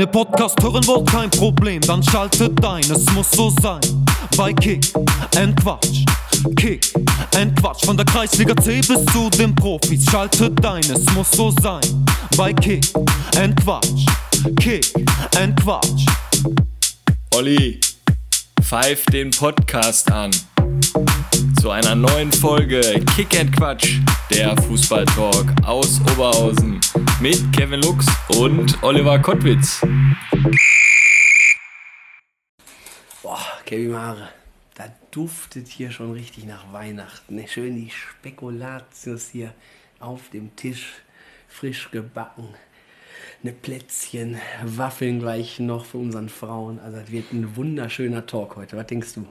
Ihr Podcast hören wollt, kein Problem, dann schaltet ein, es muss so sein. Bei Kick and Quatsch, Kick and Quatsch, von der Kreisliga C bis zu den Profis, schaltet ein, es muss so sein. Bei Kick and Quatsch, Kick and Quatsch. Olli, pfeif den Podcast an. Zu einer neuen Folge Kick and Quatsch, der Fußballtalk aus Oberhausen mit Kevin Lux und Oliver Kottwitz. Boah, Kevin Mare, da duftet hier schon richtig nach Weihnachten. Schön die Spekulatius hier auf dem Tisch, frisch gebacken. Ne Plätzchen, Waffeln gleich noch für unseren Frauen. Also das wird ein wunderschöner Talk heute. Was denkst du?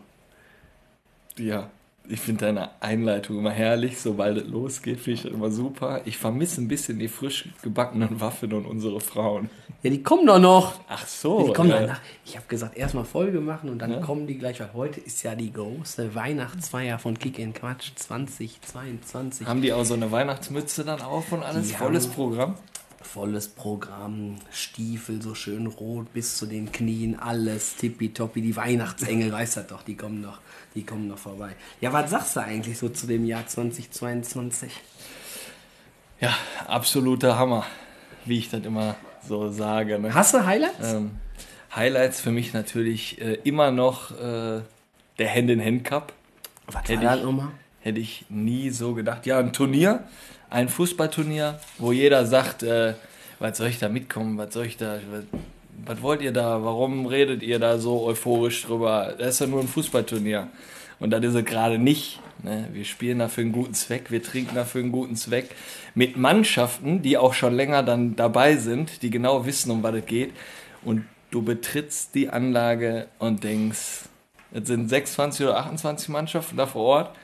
Ja, ich finde deine Einleitung immer herrlich, sobald es losgeht, finde ich das immer super. Ich vermisse ein bisschen die frisch gebackenen Waffeln und unsere Frauen. Ja, die kommen doch noch. Ach so. Die kommen ja. danach. Ich habe gesagt, erstmal Folge machen und dann Ja. kommen die gleich, weil heute ist ja die große Weihnachtsfeier von Kick in Quatsch 2022. Haben die auch so eine Weihnachtsmütze dann auf und alles? Die Volles Programm? Volles Programm, Stiefel so schön rot bis zu den Knien, alles tippitoppi. Die Weihnachtsengel, weiß das doch, die kommen noch, die kommen noch vorbei. Ja, was sagst du eigentlich so zu dem Jahr 2022? Ja, absoluter Hammer, wie ich das immer so sage. Ne? Hast du Highlights? Ähm, Highlights für mich natürlich äh, immer noch äh, der Hand-in-Hand-Cup. was hätte war das nochmal? Hätte ich nie so gedacht. Ja, ein Turnier, ein Fußballturnier, wo jeder sagt, äh, was soll ich da mitkommen, was soll ich da, was, wollt ihr da, warum redet ihr da so euphorisch drüber? Das ist ja nur ein Fußballturnier. Und das ist es gerade nicht. Ne? Wir spielen da für einen guten Zweck, wir trinken da für einen guten Zweck. Mit Mannschaften, die auch schon länger dann dabei sind, die genau wissen, um was es geht. Und du betrittst die Anlage und denkst, es sind 26 oder 28 Mannschaften da vor Ort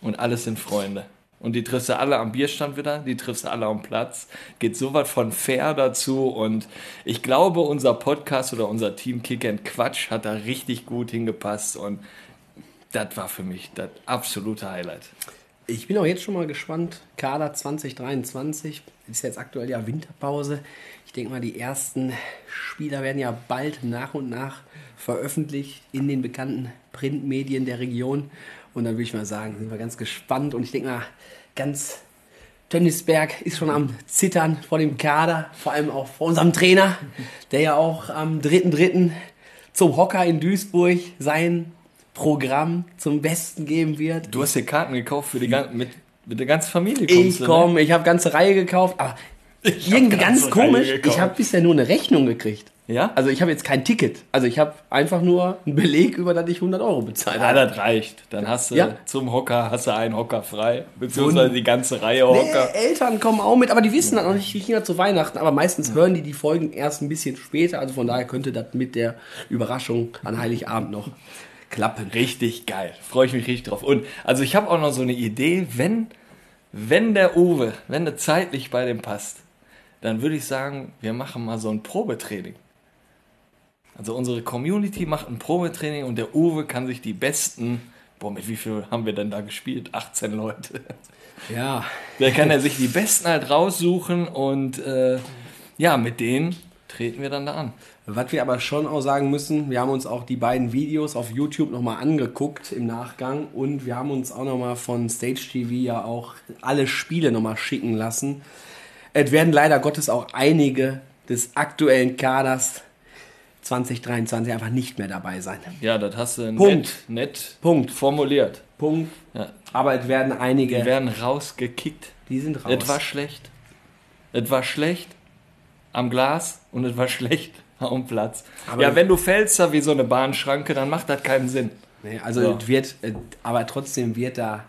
und alles sind Freunde. Und die triffst du alle am Bierstand wieder, die triffst du alle am Platz. Geht so was von fair dazu. Und ich glaube, unser Podcast oder unser Team Kick and Quatsch hat da richtig gut hingepasst. Und das war für mich das absolute Highlight. Ich bin auch jetzt schon mal gespannt. Kader 2023 ist jetzt aktuell ja Winterpause. Ich denke mal, die ersten Spieler werden ja bald nach und nach veröffentlicht in den bekannten Printmedien der Region. Und dann würde ich mal sagen, sind wir ganz gespannt. Und ich denke mal, ganz Tönnisberg ist schon am Zittern vor dem Kader, vor allem auch vor unserem Trainer, der ja auch am 3.3. zum Hocker in Duisburg sein Programm zum Besten geben wird. Du hast dir Karten gekauft für die ganze, mit, mit der ganzen Familie. kommst Ich ne? komme, ich habe ganze Reihe gekauft, aber irgendwie ganz komisch. Ich habe bisher nur eine Rechnung gekriegt. Ja? Also ich habe jetzt kein Ticket. Also ich habe einfach nur einen Beleg, über das ich 100 Euro bezahlt Ja, habe. das reicht. Dann hast du Ja. zum Hocker hast du einen Hocker frei, beziehungsweise die ganze Reihe Hocker. Nee, Eltern kommen auch mit, aber die wissen das noch nicht, die Kinder zu Weihnachten. Aber meistens hören die die Folgen erst ein bisschen später. Also von daher könnte das mit der Überraschung an Heiligabend noch klappen. Richtig geil. Freue ich mich richtig drauf. Und also ich habe auch noch so eine Idee, wenn, wenn der Uwe, wenn der zeitlich bei dem passt, dann würde ich sagen, wir machen mal so ein Probetraining. Also unsere Community macht ein Probetraining und der Uwe kann sich die besten, boah, mit wie viel haben wir denn da gespielt? 18 Leute. Ja, Da kann er sich die besten halt raussuchen und äh, ja, mit denen treten wir dann da an. Was wir aber schon auch sagen müssen, wir haben uns auch die beiden Videos auf YouTube nochmal angeguckt im Nachgang und wir haben uns auch nochmal von Stage TV ja auch alle Spiele nochmal schicken lassen. Es werden leider Gottes auch einige des aktuellen Kaders 2023 einfach nicht mehr dabei sein. Ja, das hast du Punkt. nett, nett Punkt. formuliert. Punkt. Ja, Aber es werden einige, die werden rausgekickt. die sind raus. Es war schlecht. Es war schlecht am Glas und es war schlecht am Platz. Aber- ja, wenn du fällst da wie so eine Bahnschranke, dann macht das keinen Sinn. Nee, also So. es wird, äh, aber trotzdem wird da,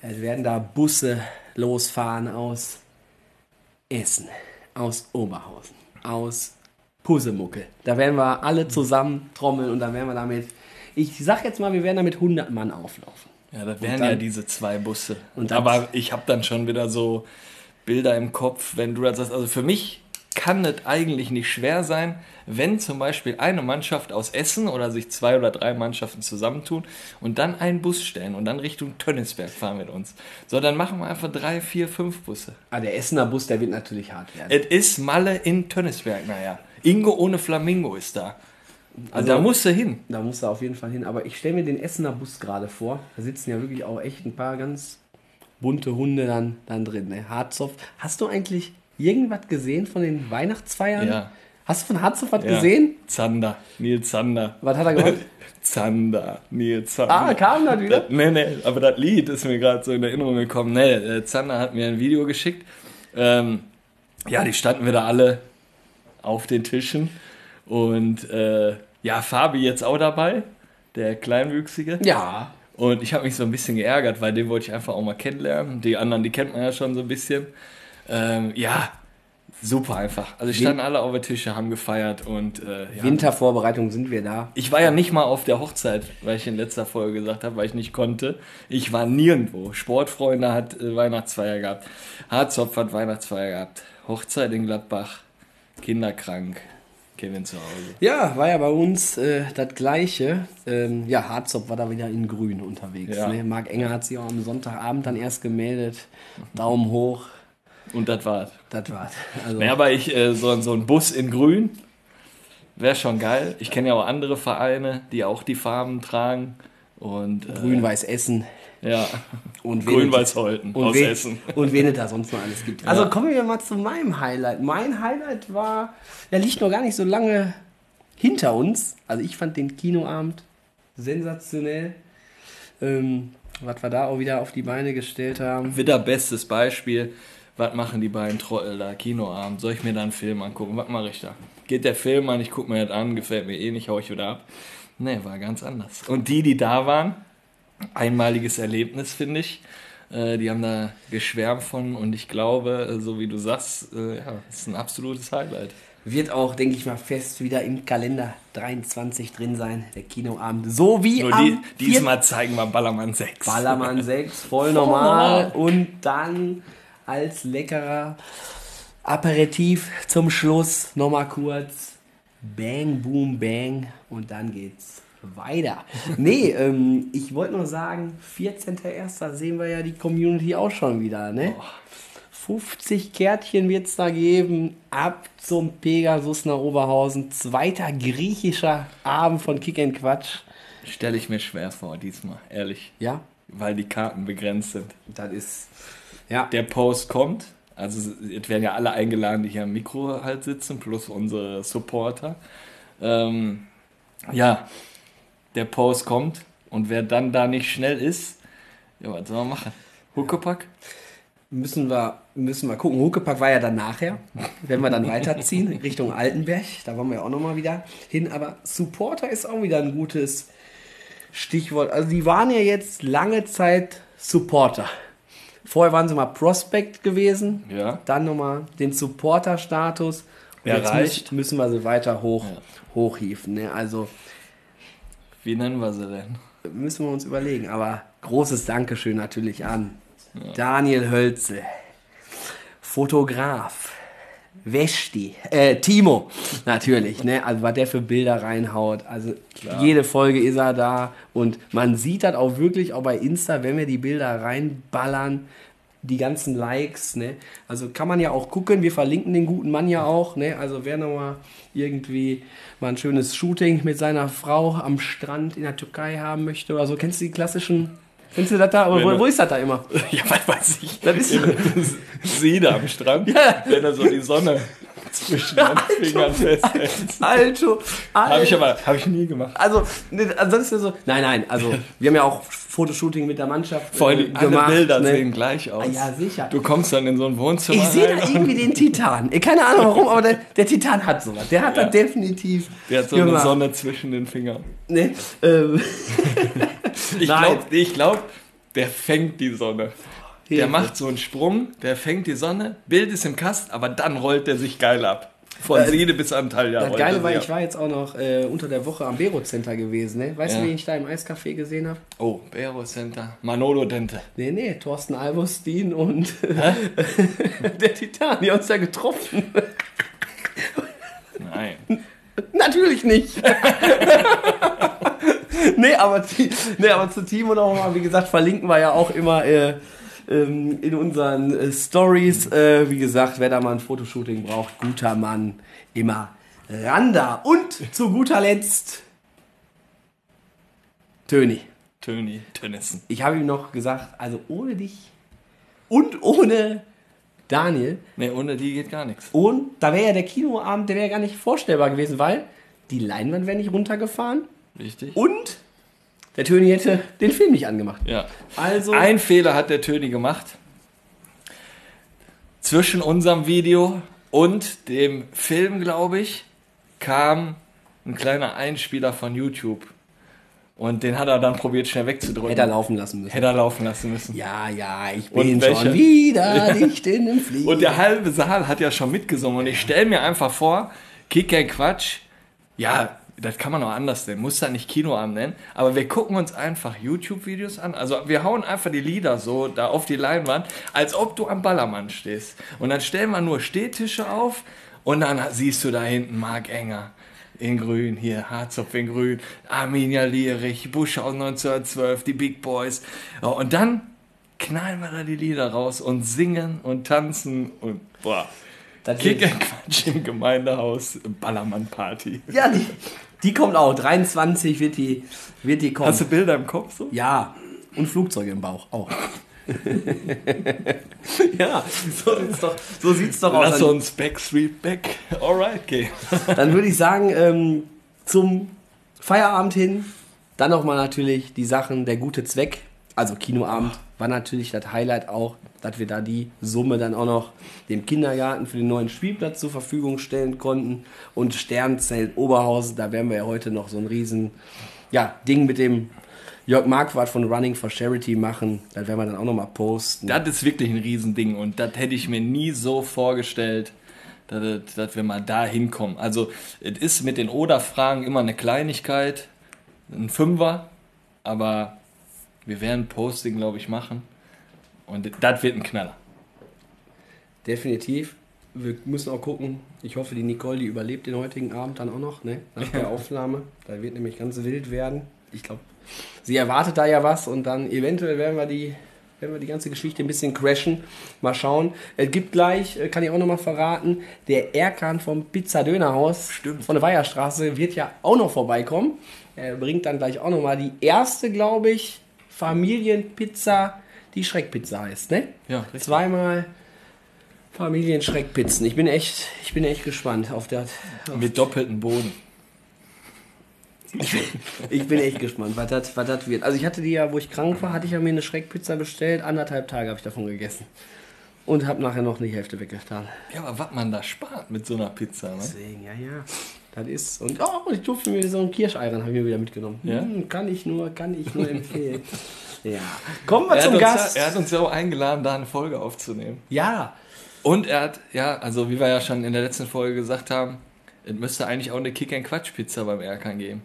es werden da Busse losfahren aus Essen, aus Oberhausen, aus Pusemuckel. Da werden wir alle zusammen trommeln und dann werden wir damit, ich sag jetzt mal, wir werden damit 100 Mann auflaufen. Ja, das wären dann- ja diese zwei Busse. Aber ich habe dann schon wieder so Bilder im Kopf, wenn du das sagst. Also für mich kann es eigentlich nicht schwer sein, wenn zum Beispiel eine Mannschaft aus Essen oder sich zwei oder drei Mannschaften zusammentun und dann einen Bus stellen und dann Richtung Tönnisberg fahren mit uns. So, dann machen wir einfach drei, vier, fünf Busse. Ah, der Essener Bus, der wird natürlich hart werden. Es ist Malle in Tönnisberg, naja. Ingo ohne Flamingo ist da. Also, da musst du hin. Da muss er auf jeden Fall hin. Aber ich stelle mir den Essener Bus gerade vor. Da sitzen ja wirklich auch echt ein paar ganz bunte Hunde dann, dann drin. Ne? Harzopf. Hast du eigentlich irgendwas gesehen von den Weihnachtsfeiern? Ja. Hast du von Harzopf was Ja. gesehen? Zander, Nils Zander. Was hat er gemacht? Zander, Nils Zander. ah, kam das wieder? Das, nee, nee, aber das Lied ist mir gerade so in Erinnerung gekommen. Nee, äh, Zander hat mir ein Video geschickt. Ähm, ja, die standen wieder alle auf den Tischen. Und äh, ja, Fabi jetzt auch dabei, der Kleinwüchsige. Ja. Und ich habe mich so ein bisschen geärgert, weil den wollte ich einfach auch mal kennenlernen. Die anderen, die kennt man ja schon so ein bisschen. Ähm, ja, super einfach. Also standen alle auf den Tische, haben gefeiert und äh, ja. Wintervorbereitung sind wir da. Ich war ja nicht mal auf der Hochzeit, weil ich in letzter Folge gesagt habe, weil ich nicht konnte. Ich war nirgendwo. Sportfreunde hat äh, Weihnachtsfeier gehabt. Harzopf hat Weihnachtsfeier gehabt. Hochzeit in Gladbach. Kinderkrank. Kevin zu Hause. Ja, war ja bei uns äh, das Gleiche. Ähm, ja, Harzopf war da wieder in Grün unterwegs. Ja. Ne? Marc Enger hat sich auch am Sonntagabend dann erst gemeldet. Daumen hoch. Und das war's. Das war's. Also, Ja, aber ich, äh, so, so ein Bus in Grün wäre schon geil. Ich kenne ja auch andere Vereine, die auch die Farben tragen. Und äh, Grün-Weiß Essen. Ja, Und und aus wen, Essen. Und wen es da sonst noch alles gibt. Also kommen wir mal zu meinem Highlight. Mein Highlight war, der liegt noch gar nicht so lange hinter uns. Also ich fand den Kinoabend sensationell. Ähm, was wir da auch wieder auf die Beine gestellt haben. Wieder bestes Beispiel. Was machen die beiden Trottel da? Kinoabend. Soll ich mir da einen Film angucken? Was mache ich da? Geht der Film an, ich gucke mir das an, gefällt mir eh nicht, hau ich wieder ab. Nee, war ganz anders. Und die, die da waren, einmaliges Erlebnis, finde ich. Äh, die haben da geschwärmt von und ich glaube, äh, so wie du sagst, äh, ja, ist ein absolutes Highlight. Wird auch, denke ich mal, fest wieder im Kalender 23 drin sein, der Kinoabend. So wie Nur am die, 4. diesmal zeigen wir Ballermann 6. Ballermann 6, voll normal. Und dann als leckerer Aperitif zum Schluss nochmal kurz Bang, Boom, Bang und dann geht's weiter. Nee, ähm, ich wollte nur sagen, 14.01. sehen wir ja die Community auch schon wieder, ne? 50 Kärtchen wird es da geben. Ab zum Pegasus nach Oberhausen. Zweiter griechischer Abend von Kick and Quatsch. Stelle ich mir schwer vor, diesmal, ehrlich. Ja, Weil die Karten begrenzt sind. das ist. Ja, der Post kommt. Also es werden ja alle eingeladen, die hier am Mikro halt sitzen, plus unsere Supporter. Ähm, ja, der Post kommt und wer dann da nicht schnell ist, ja, was soll man machen? Huckepack? Müssen wir, müssen wir gucken. Huckepack war ja dann nachher, wenn wir dann weiterziehen Richtung Altenberg. Da wollen wir ja auch nochmal wieder hin. Aber Supporter ist auch wieder ein gutes Stichwort. Also die waren ja jetzt lange Zeit Supporter. Vorher waren sie mal Prospect gewesen. Ja. Dann nochmal den Supporter-Status. Und Ja, jetzt. Müssen, müssen wir sie weiter hoch, hochhieven. Ne? Also Wie nennen wir sie denn? müssen wir uns überlegen. Aber großes Dankeschön natürlich an Daniel Hölzel, Fotograf, Westi, äh, Timo, natürlich, ne? Also was der für Bilder reinhaut. Also jede Folge ist er da und man sieht das auch wirklich auch bei Insta, wenn wir die Bilder reinballern, die ganzen Likes, ne? Also kann man ja auch gucken, wir verlinken den guten Mann ja auch, ne? Also wer nochmal irgendwie mal ein schönes Shooting mit seiner Frau am Strand in der Türkei haben möchte oder so, kennst du die klassischen, kennst du das da? Aber wo, wo ist das da immer? Ja, was weiß ich. Das ist Sie da am Strand, Ja. wenn er so die Sonne zwischen den Fingern festhält. Alto, Habe ich aber hab ich nie gemacht. Also, ne, ansonsten so. Nein, nein, also wir haben ja auch Fotoshooting mit der Mannschaft Vor äh, allem alle Bilder sehen gleich aus. Ah, ja, sicher. Du kommst dann in so ein Wohnzimmer Ich sehe da irgendwie den Titan. Äh, Keine Ahnung warum, aber der, der Titan hat sowas. Der hat Ja. das definitiv. Der hat so eine gemacht. Sonne zwischen den Fingern. Ne? Ähm, Ich glaube, glaub, der fängt die Sonne. Der Hilfe. macht so einen Sprung, der fängt die Sonne, Bild ist im Kasten, aber dann rollt der sich geil ab. Von Äh, Siede bis Antalya. das Geile war, ich war jetzt auch noch äh, unter der Woche am Bero Center gewesen. Ne? Weißt du, Ja. wen ich da im Eiscafé gesehen habe? Oh, Bero Center. Manolo Dente. Nee, nee, Thorsten Alvostin und der Titan, die uns ja getroffen. Nein. Natürlich nicht. nee, aber, nee, aber zu Timo nochmal, wie gesagt, verlinken wir ja auch immer äh, ähm, in unseren äh, Stories. Äh, wie gesagt, wer da mal ein Fotoshooting braucht, guter Mann, immer Randa und zu guter Letzt Töni. Töni Tönnissen. Ich habe ihm noch gesagt, also ohne dich und ohne Daniel Nee, ohne die geht gar nichts. und da wäre ja der Kinoabend, der wäre gar nicht vorstellbar gewesen, weil die Leinwand wäre nicht runtergefahren Richtig? und der Töni hätte den Film nicht angemacht. Ja. Also Ein Fehler hat der Töni gemacht. Zwischen unserem Video und dem Film, glaube ich, kam ein kleiner Einspieler von YouTube. Und den hat er dann probiert, schnell wegzudrücken. hätte er laufen lassen müssen. Hätte er laufen lassen müssen. Ja, ja, ich bin schon wieder nicht in dem Flieger. Und der halbe Saal hat ja schon mitgesungen. Und ich stelle mir einfach vor, Kick Quatsch, ja, das kann man auch anders nennen, muss da nicht Kinoabend nennen, aber wir gucken uns einfach YouTube-Videos an. Also wir hauen einfach die Lieder so da auf die Leinwand, als ob du am Ballermann stehst. Und dann stellen wir nur Stehtische auf und dann siehst du da hinten Marc Enger in grün, hier Harzopf in grün, Arminia Lierich, Buschhaus 1912, die Big Boys. Und dann knallen wir da die Lieder raus und singen und tanzen und boah. Das Kick Quatsch im Gemeindehaus, Ballermann-Party. ja, die, die kommt auch. 23 wird die, wird die kommen. Hast du Bilder im Kopf so? ja, und Flugzeuge im Bauch auch. ja, so sieht's doch, so sieht's doch aus. Lass uns Backstreet Back. Alright, gehen. Dann würde ich sagen, ähm, zum Feierabend hin, dann nochmal natürlich die Sachen, der gute Zweck. Also Kinoabend war natürlich das Highlight auch, dass wir da die Summe dann auch noch dem Kindergarten für den neuen Spielplatz zur Verfügung stellen konnten. Und Sternzelt Oberhausen, da werden wir ja heute noch so ein riesen ja, Ding mit dem Jörg Marquardt von Running for Charity machen. Das werden wir dann auch nochmal posten. Das ist wirklich ein Riesending und das hätte ich mir nie so vorgestellt, dass, dass wir mal da hinkommen. Also, es ist mit den Oder-Fragen immer eine Kleinigkeit, ein Fünfer, aber wir werden Posting, glaube ich, machen und das wird ein Knaller. Definitiv. Wir müssen auch gucken. Ich hoffe, die Nicole, die überlebt den heutigen Abend dann auch noch, ne? Nach der Aufnahme. Da wird nämlich ganz wild werden. Ich glaube, sie erwartet da ja was und dann eventuell werden wir die, werden wir die ganze Geschichte ein bisschen crashen. Mal schauen. Es gibt gleich, äh, kann ich auch nochmal verraten, der Erkan vom Pizza Dönerhaus Stimmt. von der Weiherstraße wird ja auch noch vorbeikommen. Er bringt dann gleich auch nochmal die erste, glaube ich, Familienpizza, die Schreckpizza heißt, ne? Ja, richtig. Zweimal Familienschreckpizzen. Ich bin echt, ich bin echt gespannt auf das. Mit doppeltem Boden. Ich bin echt gespannt, was das, was das wird. Also ich hatte die ja, wo ich krank war, hatte ich ja mir eine Schreckpizza bestellt. Anderthalb Tage habe ich davon gegessen. Und habe nachher noch die Hälfte weggetan. Ja, aber was man da spart mit so einer Pizza, ne? Deswegen, ja, ja. Das ist. Und oh, ich durfte mir so ein Kirscheiern, habe ich mir wieder mitgenommen. Ja? Hm, kann ich nur, kann ich nur empfehlen. ja. Kommen wir Er zum Gast. ja, er hat uns ja auch eingeladen, da eine Folge aufzunehmen. ja. Und er hat, ja, also wie wir ja schon in der letzten Folge gesagt haben, es müsste eigentlich auch eine Kick-and-Quatsch-Pizza beim Erkan geben.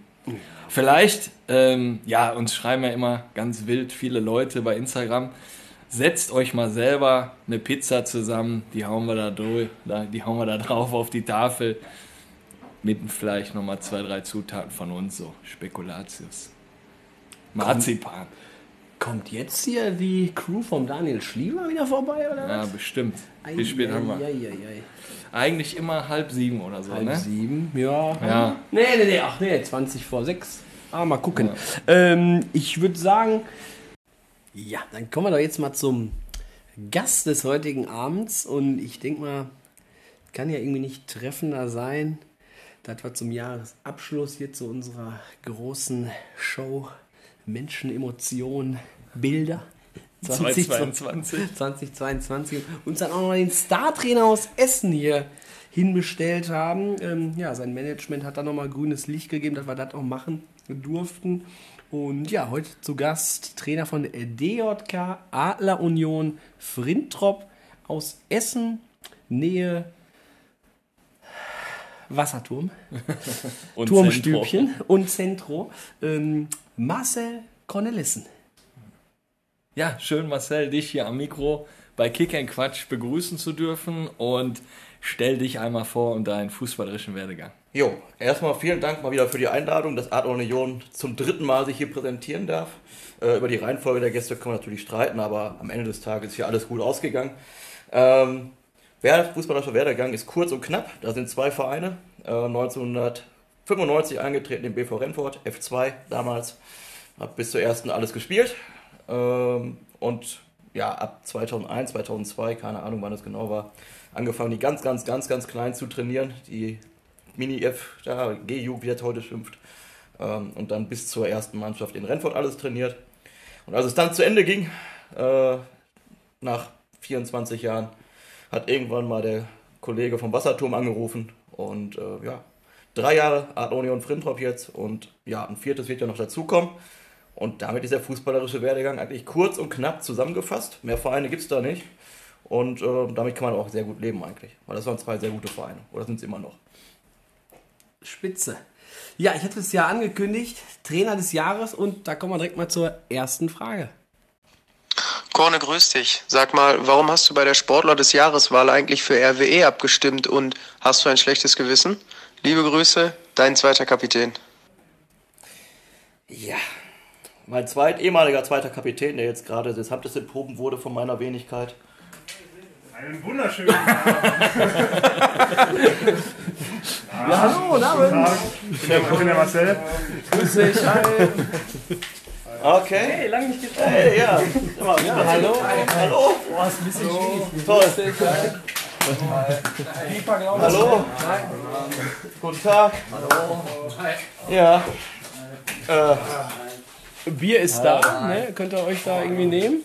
Vielleicht, ähm, ja, uns schreiben ja immer ganz wild viele Leute bei Instagram. Setzt euch mal selber eine Pizza zusammen, die hauen wir da durch, die hauen wir da drauf auf die Tafel. Mit vielleicht nochmal zwei, drei Zutaten von uns, so Spekulatius. Marzipan. Kommt jetzt hier die Crew vom Daniel Schlieber wieder vorbei, oder Ja, was? bestimmt. Wie spät haben wir? Eieiei. Eigentlich immer halb sieben oder so, Halb ne? sieben, ja. Ja. Nee, nee, nee, ach nee, 20 vor sechs. Ah, mal gucken. Ähm, ich würde sagen, ja, dann kommen wir doch jetzt mal zum Gast des heutigen Abends. Und ich denke mal, kann ja irgendwie nicht treffender sein, dass wir zum Jahresabschluss hier zu unserer großen Show Menschen, Emotionen, Bilder 2022. 2022 uns dann auch noch den Star-Trainer aus Essen hier hinbestellt haben. Ähm, ja, sein Management hat da nochmal grünes Licht gegeben, dass wir das auch machen durften. Und ja, heute zu Gast Trainer von der DJK Adler Union Frintrop aus Essen, Nähe Wasserturm, Und Turmstübchen und Zentro. Ähm, Marcel Cornelissen. Ja, schön Marcel, dich hier am Mikro bei Kick and Quatsch begrüßen zu dürfen und stell dich einmal vor und deinen fußballerischen Werdegang. Jo, erstmal vielen Dank mal wieder für die Einladung, dass Adler Union zum dritten Mal sich hier präsentieren darf. Äh, über die Reihenfolge der Gäste können wir natürlich streiten, aber am Ende des Tages ist hier alles gut ausgegangen. Ähm, Wer fußballerischer Werdegang ist kurz und knapp. Da sind zwei Vereine. Äh, 1995 eingetreten im BV Rennfort, F2 damals. Hab bis zur ersten alles gespielt. Ähm, und ja, ab 2001, 2002, keine Ahnung wann das genau war, angefangen, die ganz, ganz, ganz, ganz klein zu trainieren. Die Mini-F, da G-Jugend wird heute schimpft. Ähm, und dann bis zur ersten Mannschaft in Rennfort alles trainiert. Und als es dann zu Ende ging, äh, nach 24 Jahren, hat irgendwann mal der Kollege vom Wasserturm angerufen und äh, ja, drei Jahre Art Union Frintrop jetzt und ja, ein viertes wird ja noch dazukommen. Und damit ist der fußballerische Werdegang eigentlich kurz und knapp zusammengefasst. Mehr Vereine gibt es da nicht. Und äh, damit kann man auch sehr gut leben eigentlich. Weil das waren zwei sehr gute Vereine. Oder sind es immer noch? Spitze. Ja, ich hatte es ja angekündigt, Trainer des Jahres und da kommen wir direkt mal zur ersten Frage. Korne, grüß dich. Sag mal, warum hast du bei der Sportler des Jahreswahl eigentlich für RWE abgestimmt und hast du ein schlechtes Gewissen? Liebe Grüße, dein zweiter Kapitän. Ja, mein zweit, ehemaliger zweiter Kapitän, der jetzt gerade des Amtes enthoben wurde von meiner Wenigkeit. Einen wunderschönen Tag. Ja, hallo, guten Abend. Ich bin der Marcel. Grüß dich. Hi. Okay. Hey, lange nicht getroffen. Hey, ja. Immer, ja Hallo. Hallo. Boah, ist ein bisschen schwierig. Toll. Ich. Hallo. Guten Tag. Hallo. Ja. Äh, Bier ist da, ne? Könnt ihr euch da irgendwie nehmen?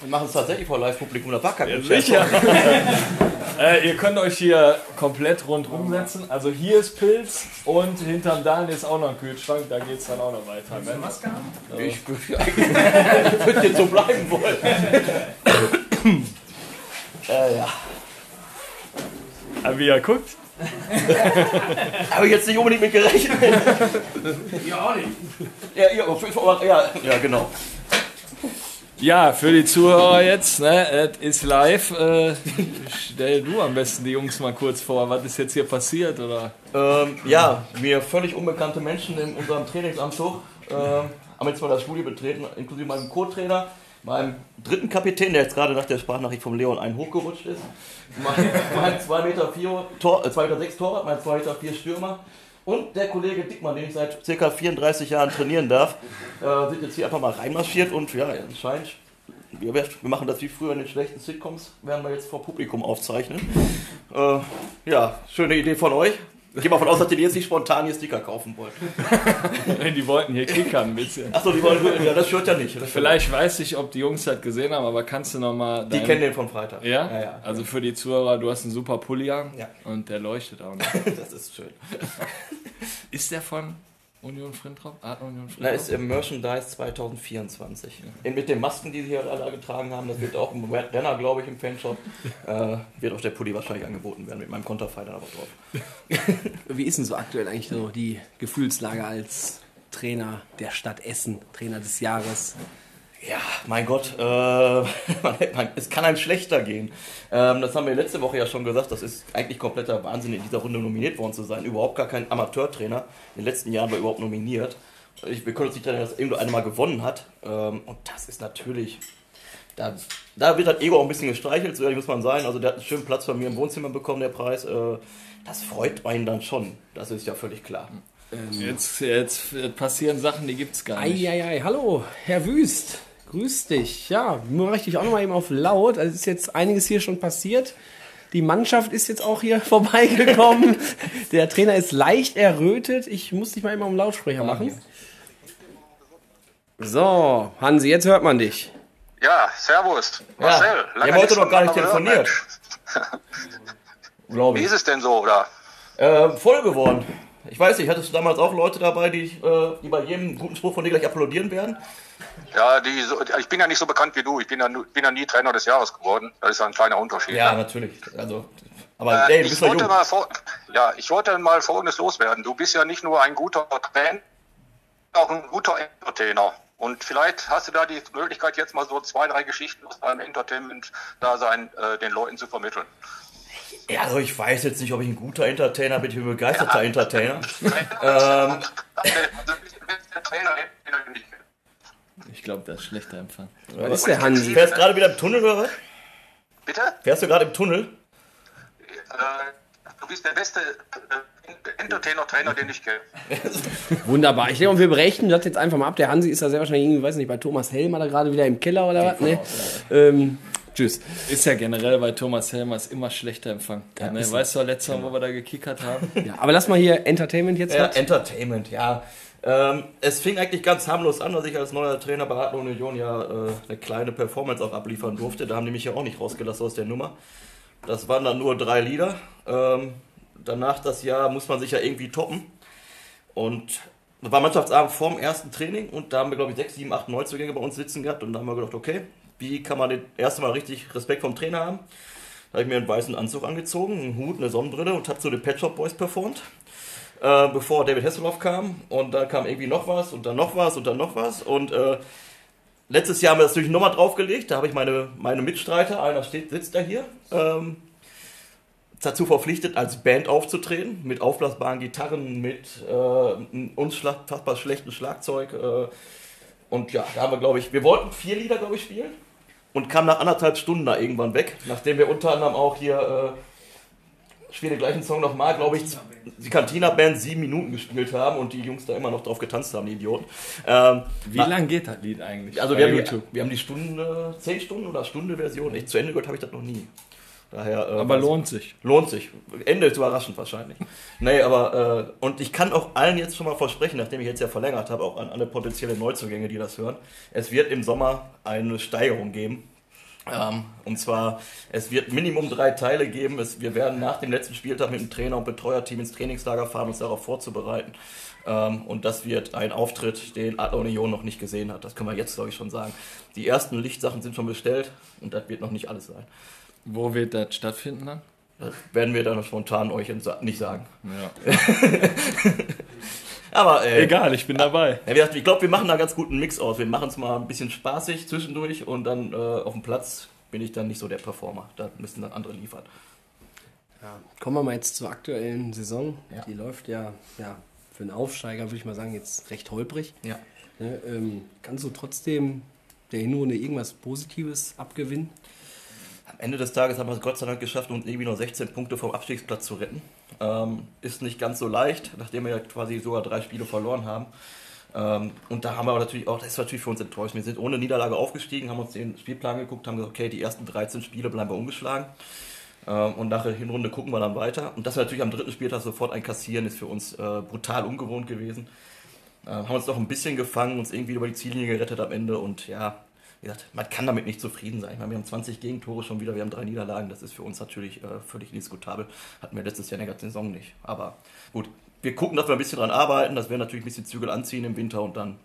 Wir machen es tatsächlich vor Live-Publikum. Da war kein Sicher. äh, ihr könnt euch hier komplett rundrum setzen. Also hier ist Pilz und hinterm Daniel ist auch noch ein Kühlschrank. Da geht es dann auch noch weiter. Ne? Maske Ich würde ich würd jetzt so bleiben wollen. äh, ja. Aber wie er guckt. Habe ich jetzt nicht unbedingt mit gerechnet. Ja, auch nicht. Ja, ja, Fall, ja, ja, genau. Ja, für die Zuhörer jetzt, ne, es ist live. Äh, stell du am besten die Jungs mal kurz vor. Was ist jetzt hier passiert? Oder? Ähm, ja, mir völlig unbekannte Menschen in unserem Trainingsanzug ähm, haben jetzt mal das Studio betreten, inklusive meinem Co-Trainer, meinem dritten Kapitän, der jetzt gerade nach der Sprachnachricht vom Leon einen hochgerutscht ist, mein, mein 2 Meter, 4 Tor, äh, 2 Meter 6 Torwart, mein 2 Meter 4 Stürmer und der Kollege Dickmann, den ich seit ca. 34 Jahren trainieren darf, äh, sind jetzt hier einfach mal reinmarschiert und ja, anscheinend, wir, wir machen das wie früher in den schlechten Sitcoms, werden wir jetzt vor Publikum aufzeichnen. Äh, ja, schöne Idee von euch. Ich gehe mal von aus, dass ihr jetzt nicht spontan hier Sticker kaufen wollt. Die wollten hier kickern ein bisschen. Achso, die wollen, ja, das stört ja nicht. Vielleicht weiß ich, ob die Jungs das gesehen haben, aber kannst du noch mal Die kennen den von Freitag. Ja? Ja, ja. Also für die Zuhörer, du hast einen super Pulli an Ja. und der leuchtet auch noch. Das ist schön. Ist der von Union Frintrop? Art Union Na, Frintrop? ist im Merchandise 2024. In, mit den Masken, die sie hier alle getragen haben, das wird auch im Renner, glaube ich, im Fanshop, äh, wird auch der Pulli wahrscheinlich angeboten werden, mit meinem Konterfei dann aber drauf. Wie ist denn so aktuell eigentlich so die Gefühlslage als Trainer der Stadt Essen, Trainer des Jahres? Ja, mein Gott, äh, man, man, es kann einem schlechter gehen. Ähm, das haben wir letzte Woche ja schon gesagt, das ist eigentlich kompletter Wahnsinn, in dieser Runde nominiert worden zu sein. Überhaupt gar kein Amateurtrainer. In den letzten Jahren war überhaupt nominiert. Ich, wir können uns nicht erinnern, dass irgendwo einer mal gewonnen hat. Ähm, und das ist natürlich, da, da wird das Ego auch ein bisschen gestreichelt, so ehrlich muss man sein. Also der hat einen schönen Platz bei mir im Wohnzimmer bekommen, der Preis. Äh, das freut einen dann schon, das ist ja völlig klar. Jetzt, jetzt passieren Sachen, die gibt's gar nicht. Eieiei, hallo, Herr Wüst, grüß dich. Ja, nur mache ich dich auch nochmal eben auf laut. Also es ist jetzt einiges hier schon passiert. Die Mannschaft ist jetzt auch hier vorbeigekommen. Der Trainer ist leicht errötet. Ich muss dich mal eben auf den Lautsprecher machen. So, Hansi, jetzt hört man dich. Ja, servus. Marcel, wir haben heute noch gar nicht telefoniert. Wie ist es denn so, oder? Äh, voll geworden. Ich weiß nicht, hattest du damals auch Leute dabei, die, äh, die bei jedem guten Spruch von dir gleich applaudieren werden? Ja, die, so- ich bin ja nicht so bekannt wie du. Ich bin ja, bin ja nie Trainer des Jahres geworden. Das ist ja ein kleiner Unterschied. ne? natürlich. Also, aber Äh, ey, ich, wollte mal vor, ja, ich wollte mal Folgendes loswerden. Du bist ja nicht nur ein guter Fan, auch ein guter Entertainer. Und vielleicht hast du da die Möglichkeit, jetzt mal so zwei, drei Geschichten aus deinem Entertainment-Dasein äh, den Leuten zu vermitteln. Ja, also ich weiß jetzt nicht, ob ich ein guter Entertainer bin, ich bin ein begeisterter Entertainer. ähm, der Trainer, den du nicht kennst. Ich glaube, das ist schlechter Empfang. Was ist der Hansi? Fährst gerade wieder im Tunnel oder was? Bitte? Fährst du gerade im Tunnel? Äh, du bist der beste äh, Entertainer-Trainer, den ich kenne. Wunderbar. Ich denke, und wir berechnen das jetzt einfach mal ab. Der Hansi ist da sehr wahrscheinlich irgendwie, weiß nicht, bei Thomas Helmer da gerade wieder im Keller oder was. Ne? Ähm, tschüss. Ist ja generell bei Thomas Helmers immer schlechter Empfang. Ja, ne? Weißt du, letztes Mal, wo wir da gekickert haben? Ja, aber lass mal hier Entertainment jetzt. Ja, was. Entertainment, ja. Ähm, es fing eigentlich ganz harmlos an, dass ich als neuer Trainer bei Adler Union ja äh, eine kleine Performance auch abliefern durfte. Da haben die mich ja auch nicht rausgelassen aus der Nummer. Das waren dann nur drei Lieder. Ähm, danach das Jahr muss man sich ja irgendwie toppen. Und das war Mannschaftsabend vorm ersten Training und da haben wir, glaube ich, sechs, sieben, acht Neuzugänge bei uns sitzen gehabt und da haben wir gedacht, okay, wie kann man das erste Mal richtig Respekt vom Trainer haben? Da habe ich mir einen weißen Anzug angezogen, einen Hut, eine Sonnenbrille und habe so den Pet Shop Boys performt äh, bevor David Hasselhoff kam. Und dann kam irgendwie noch was und dann noch was und dann noch was. Und äh, letztes Jahr haben wir das natürlich nochmal draufgelegt. Da habe ich meine, meine Mitstreiter, einer steht, sitzt da hier, ähm, dazu verpflichtet, als Band aufzutreten. Mit aufblasbaren Gitarren, mit äh, unschlagbar schlechten Schlagzeug. Äh, und ja, da haben wir, glaube ich, wir wollten vier Lieder, glaube ich, spielen. Und kamen nach anderthalb Stunden da irgendwann weg, nachdem wir unter anderem auch hier äh, spiele den gleichen Song nochmal, glaube ich, die Cantina-Band sieben Minuten gespielt haben und die Jungs da immer noch drauf getanzt haben, die Idioten. Ähm, Wie lang geht das Lied eigentlich? also wir haben, die, wir haben die Stunde, zehn Stunden oder Stunde-Version. Ich zu Ende gehört habe ich das noch nie. Daher, äh, Aber lohnt sich. Lohnt sich. Ende ist überraschend wahrscheinlich. nee, aber, äh, und ich kann auch allen jetzt schon mal versprechen, nachdem ich jetzt ja verlängert habe, auch an alle potenzielle Neuzugänge, die das hören, es wird im Sommer eine Steigerung geben. Ähm, und zwar, es wird Minimum drei Teile geben. Es, wir werden nach dem letzten Spieltag mit dem Trainer und Betreuerteam ins Trainingslager fahren, uns darauf vorzubereiten. Ähm, und das wird ein Auftritt, den Adler Union noch nicht gesehen hat. Das können wir jetzt, glaube ich, schon sagen. Die ersten Lichtsachen sind schon bestellt und das wird noch nicht alles sein. Wo wird das stattfinden dann? Das werden wir dann spontan euch nicht sagen. Ja. Aber äh, Egal, ich bin dabei. Wie gesagt, ich glaube, wir machen da ganz guten Mix aus. Wir machen es mal ein bisschen spaßig zwischendurch und dann äh, auf dem Platz bin ich dann nicht so der Performer. Da müssen dann andere liefern. Ja, kommen wir mal jetzt zur aktuellen Saison. Ja. Die läuft ja, ja für einen Aufsteiger, würde ich mal sagen, jetzt recht holprig. Ja. Ne, ähm, kannst du trotzdem der Hinrunde irgendwas Positives abgewinnen? Am Ende des Tages haben wir es Gott sei Dank geschafft, uns irgendwie noch 16 Punkte vom Abstiegsplatz zu retten. Ähm, ist nicht ganz so leicht, nachdem wir ja quasi sogar drei Spiele verloren haben. Ähm, und da haben wir aber natürlich auch, das ist natürlich für uns enttäuscht. Wir sind ohne Niederlage aufgestiegen, haben uns den Spielplan geguckt, haben gesagt, okay, die ersten 13 Spiele bleiben wir ungeschlagen. Ähm, und nach der Hinrunde gucken wir dann weiter. Und das natürlich am dritten Spieltag sofort ein Kassieren ist für uns äh, brutal ungewohnt gewesen. Äh, haben uns doch ein bisschen gefangen, uns irgendwie über die Ziellinie gerettet am Ende und ja, wie gesagt, man kann damit nicht zufrieden sein. Ich meine, wir haben 20 Gegentore schon wieder, wir haben drei Niederlagen, das ist für uns natürlich äh, völlig indiskutabel. Hatten wir letztes Jahr in der ganzen Saison nicht. Aber gut, wir gucken, dass wir ein bisschen dran arbeiten, dass wir natürlich ein bisschen Zügel anziehen im Winter und dann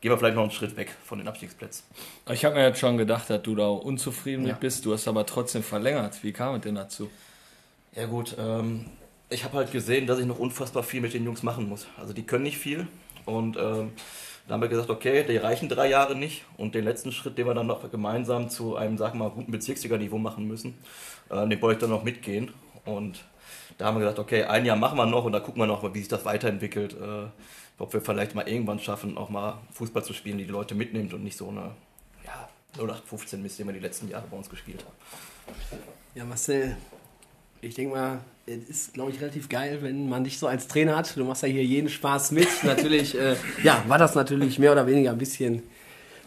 gehen wir vielleicht noch einen Schritt weg von den Abstiegsplätzen. Ich habe mir jetzt schon gedacht, dass du da unzufrieden Ja. mit bist. Du hast aber trotzdem verlängert. Wie kam es denn dazu? Ja gut, ähm, ich habe halt gesehen, dass ich noch unfassbar viel mit den Jungs machen muss. Also die können nicht viel und ähm, da haben wir gesagt, okay, die reichen drei Jahre nicht und den letzten Schritt, den wir dann noch gemeinsam zu einem, sag mal, guten Bezirksliga-Niveau machen müssen, äh, den wollte ich dann noch mitgehen und da haben wir gesagt, okay, ein Jahr machen wir noch und da gucken wir noch, wie sich das weiterentwickelt. Äh, ob wir vielleicht mal irgendwann schaffen, auch mal Fußball zu spielen, die die Leute mitnimmt und nicht so eine ja, 0815 Mist, den wir die letzten Jahre bei uns gespielt haben. Ja, Marcel, ich denke mal, ist, glaube ich, relativ geil, wenn man dich so als Trainer hat. Du machst ja hier jeden Spaß mit. Natürlich, äh, ja, war das natürlich mehr oder weniger ein bisschen,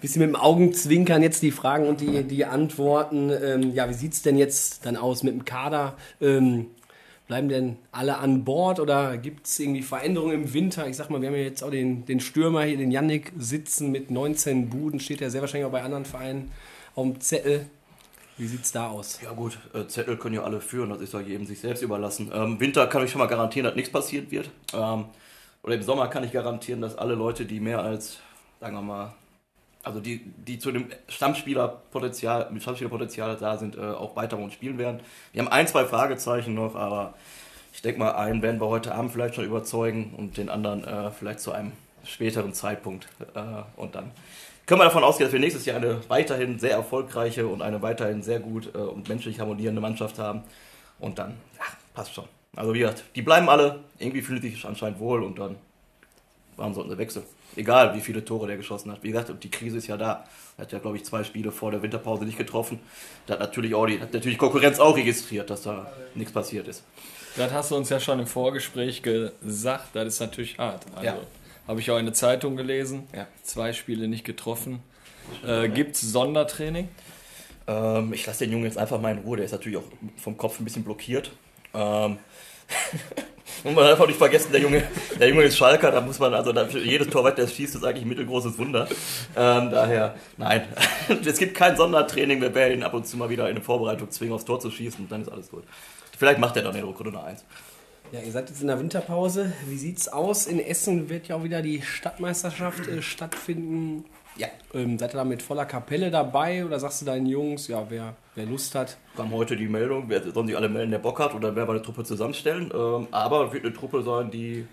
bisschen mit dem Augenzwinkern jetzt die Fragen und die, die Antworten. Ähm, ja, wie sieht es denn jetzt dann aus mit dem Kader? Ähm, bleiben denn alle an Bord oder gibt es irgendwie Veränderungen im Winter? Ich sag mal, wir haben ja jetzt auch den, den Stürmer hier, den Yannick, sitzen mit 19 Buden, steht ja sehr wahrscheinlich auch bei anderen Vereinen auf dem Zettel. Wie sieht's da aus? Ja gut, äh, Zettel können ja alle führen, das ist ja jedem sich selbst überlassen. Ähm, Winter kann ich schon mal garantieren, dass nichts passiert wird. Ähm, oder im Sommer kann ich garantieren, dass alle Leute, die mehr als, sagen wir mal, also die, die zu dem Stammspielerpotenzial, mit Stammspielerpotenzial da sind, äh, auch weiter uns spielen werden. Wir haben ein, zwei Fragezeichen noch, aber ich denke mal, einen werden wir heute Abend vielleicht schon überzeugen und den anderen äh, vielleicht zu einem späteren Zeitpunkt. Äh, und dann können wir davon ausgehen, dass wir nächstes Jahr eine weiterhin sehr erfolgreiche und eine weiterhin sehr gut äh, und menschlich harmonierende Mannschaft haben. Und dann, ja, passt schon. Also wie gesagt, die bleiben alle, irgendwie fühlen sie sich anscheinend wohl und dann warum sollten sie wechseln? Egal, wie viele Tore der geschossen hat. Wie gesagt, die Krise ist ja da. Er hat ja, glaube ich, zwei Spiele vor der Winterpause nicht getroffen. Da hat natürlich auch die, hat natürlich Konkurrenz auch registriert, dass da nichts passiert ist. Das hast du uns ja schon im Vorgespräch gesagt, das ist natürlich hart. Also, Ja. Habe ich auch in der Zeitung gelesen. Ja. Zwei Spiele nicht getroffen. Äh, Gibt es Sondertraining? Ähm, ich lasse den Jungen jetzt einfach mal in Ruhe. Der ist natürlich auch vom Kopf ein bisschen blockiert. Ähm, muss man einfach nicht vergessen, der Junge, der Junge ist Schalker, da muss man, also da, jedes Torwart, der schießt, ist eigentlich ein mittelgroßes Wunder. Ähm, daher, nein, es gibt kein Sondertraining, wir werden ihn ab und zu mal wieder in eine Vorbereitung zwingen, aufs Tor zu schießen und dann ist alles gut. Vielleicht macht er dann in Rückrunde noch eins. Ja, ihr seid jetzt in der Winterpause. Wie sieht's aus? In Essen wird ja auch wieder die Stadtmeisterschaft äh, stattfinden. Ja. Ähm, seid ihr da mit voller Kapelle dabei oder sagst du deinen Jungs, ja, wer, wer Lust hat? kam heute die Meldung, wer sollen sich alle melden, der Bock hat, werden wir eine Truppe zusammenstellen. Ähm, aber es wird eine Truppe sein, die,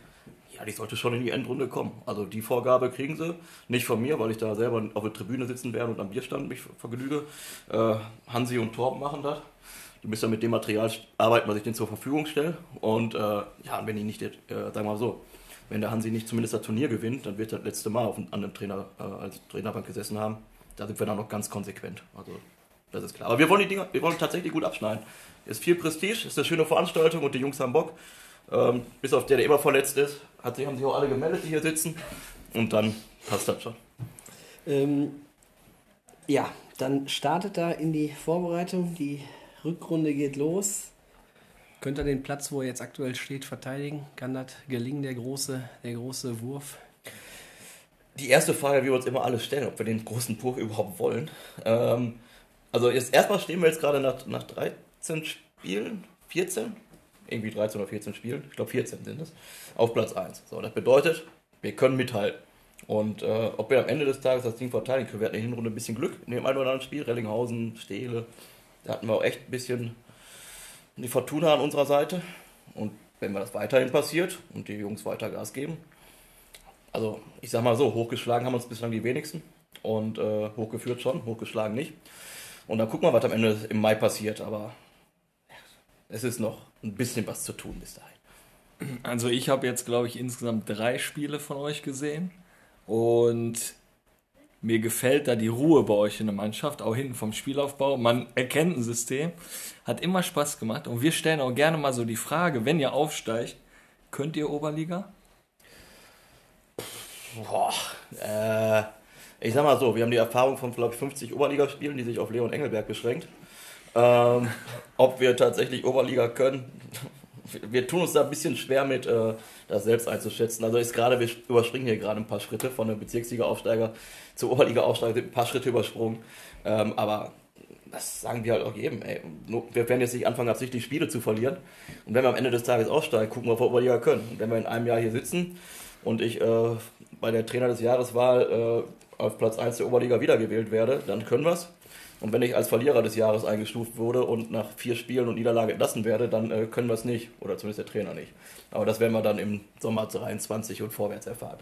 ja, die sollte schon in die Endrunde kommen. Also die Vorgabe kriegen sie, nicht von mir, weil ich da selber auf der Tribüne sitzen werde und am Bierstand mich vergnüge. Äh, Hansi und Torben machen das. Die müssen dann mit dem Material arbeiten, was ich denen zur Verfügung stelle. Und äh, ja, wenn die nicht, äh, sagen wir mal so, wenn der Hansi nicht zumindest das Turnier gewinnt, dann wird das letzte Mal auf, einem Trainer, äh, als Trainerbank gesessen haben. Da sind wir dann noch ganz konsequent. Also das ist klar. Aber wir wollen die Dinger, wir wollen tatsächlich gut abschneiden. Ist viel Prestige, ist eine schöne Veranstaltung und die Jungs haben Bock. Ähm, bis auf der, der immer verletzt ist, hat haben sich auch alle gemeldet, die hier sitzen. Und dann passt das schon. Ähm, ja, dann startet da in die Vorbereitung. Die Rückrunde geht los. Könnt ihr den Platz, wo er jetzt aktuell steht, verteidigen? Kann das gelingen, der große, der große Wurf? Die erste Frage, wie wir uns immer alle stellen, ob wir den großen Purch überhaupt wollen. Ähm, also jetzt erstmal stehen wir jetzt gerade nach, nach 13 Spielen, 14, irgendwie 13 oder 14 Spielen, ich glaube 14 sind es, auf Platz 1. So, das bedeutet, wir können mithalten. Und äh, ob wir am Ende des Tages das Ding verteidigen können, wir hatten in der Hinrunde ein bisschen Glück in dem einen oder anderen Spiel, Rellinghausen, Stehle, da hatten wir auch echt ein bisschen die Fortuna an unserer Seite. Und wenn mir das weiterhin passiert und die Jungs weiter Gas geben, also ich sag mal so, hochgeschlagen haben uns bislang die wenigsten und äh, hochgeführt schon, hochgeschlagen nicht. Und dann gucken wir, was am Ende im Mai passiert, aber es ist noch ein bisschen was zu tun bis dahin. Also ich habe jetzt, glaube ich, insgesamt drei Spiele von euch gesehen. Und mir gefällt da die Ruhe bei euch in der Mannschaft, auch hinten vom Spielaufbau. Man erkennt ein System, hat immer Spaß gemacht. Und wir stellen auch gerne mal so die Frage, wenn ihr aufsteigt, könnt ihr Oberliga? Boah, äh, ich sag mal so, wir haben die Erfahrung von, glaube ich, 50 Oberligaspielen, die sich auf Leon Engelberg beschränkt. Ähm, ob wir tatsächlich Oberliga können, wir tun uns da ein bisschen schwer mit, äh, das selbst einzuschätzen. Also ist gerade, wir überspringen hier gerade ein paar Schritte von der Bezirksliga-Aufsteiger zur Oberliga-Aufsteiger, ein paar Schritte übersprungen. Ähm, aber das sagen wir halt auch jedem, ey. Wir werden jetzt nicht anfangen, absichtlich Spiele zu verlieren. Und wenn wir am Ende des Tages aufsteigen, gucken wir, ob wir Oberliga können. Und wenn wir in einem Jahr hier sitzen und ich äh, bei der Trainer des Jahreswahl äh, auf Platz 1 der Oberliga wiedergewählt werde, dann können wir es. Und wenn ich als Verlierer des Jahres eingestuft wurde und nach vier Spielen und Niederlage entlassen werde, dann äh, können wir es nicht. Oder zumindest der Trainer nicht. Aber das werden wir dann im Sommer 23 und vorwärts erfahren.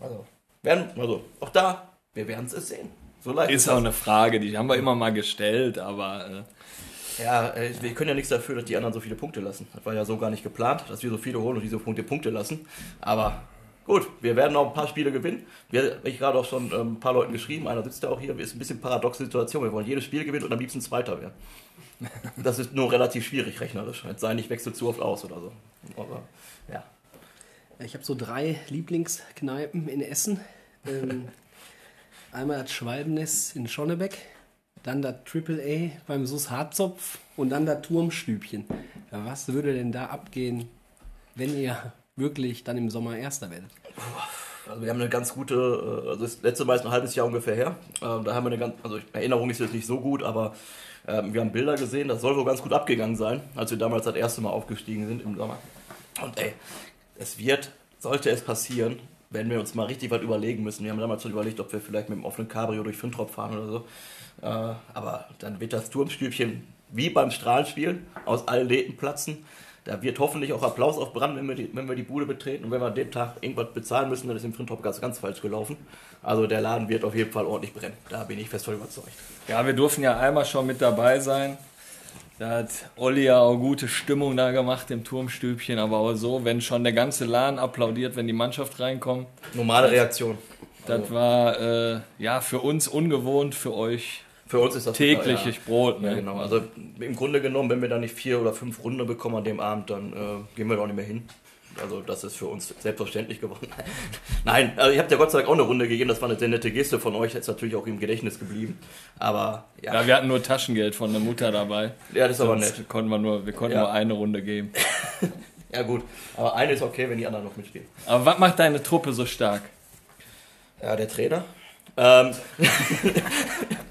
Also, werden, also auch da, wir werden es sehen. So leicht Ist auch eine Frage, die haben wir immer mal gestellt, aber äh, Ja, äh, wir können ja nichts dafür, dass die anderen so viele Punkte lassen. Das war ja so gar nicht geplant, dass wir so viele holen und diese Punkte Punkte lassen. Aber gut, wir werden auch ein paar Spiele gewinnen. Wir, ich gerade auch schon ähm, ein paar Leuten geschrieben, einer sitzt ja auch hier, ist ein bisschen paradoxe Situation. Wir wollen jedes Spiel gewinnen und am liebsten Zweiter werden. Das ist nur relativ schwierig rechnerisch. Es sei nicht, wechselt zu oft aus oder so. Aber ja. Ja, Ich habe so drei Lieblingskneipen in Essen. Ähm, einmal das Schwalbennest in Schonnebeck, dann das Triple A beim Sus Harzopf und dann das Turmstübchen. Ja, was würde denn da abgehen, wenn ihr wirklich dann im Sommer Erster werdet? Also wir haben eine ganz gute, äh, also das letzte Mal ist ein halbes Jahr ungefähr her. Ähm, Da haben wir eine ganz, also Erinnerung ist jetzt nicht so gut, aber ähm, wir haben Bilder gesehen, das soll wohl ganz gut abgegangen sein, als wir damals das erste Mal aufgestiegen sind im Sommer. Und ey, es wird, sollte es passieren, werden wir uns mal richtig was überlegen müssen. Wir haben damals schon überlegt, ob wir vielleicht mit dem offenen Cabrio durch Fintrop fahren oder so. Äh, aber dann wird das Turmstübchen wie beim Strahlenspiel aus allen Nähten platzen. Da wird hoffentlich auch Applaus auf Brand, wenn wir, die, wenn wir die Bude betreten. Und wenn wir an dem Tag irgendwas bezahlen müssen, dann ist im Fintrop ganz, ganz falsch gelaufen. Also der Laden wird auf jeden Fall ordentlich brennen. Da bin ich fest von überzeugt. ja, wir durften ja einmal schon mit dabei sein. Da hat Olli ja auch gute Stimmung da gemacht im Turmstübchen, aber auch so, wenn schon der ganze Laden applaudiert, wenn die Mannschaft reinkommt. Normale Reaktion. Das war äh, ja für uns ungewohnt, für euch Für uns ist das tägliches Brot. Ne? Ja, genau. Also im Grunde genommen, wenn wir da nicht vier oder fünf Runden bekommen an dem Abend, dann äh, gehen wir doch nicht mehr hin. Also das ist für uns selbstverständlich geworden. Nein, also ihr habt ja Gott sei Dank auch eine Runde gegeben. Das war eine sehr nette Geste von euch. Ist natürlich auch im Gedächtnis geblieben. Aber ja, Ja, wir hatten nur Taschengeld von der Mutter dabei. ja das ist aber Sonst nett. Konnten wir, nur, wir konnten Ja. nur eine Runde geben. Ja gut, aber eine ist okay, wenn die anderen noch mitspielen. Aber was macht deine Truppe so stark? Ja, der Trainer. Ähm,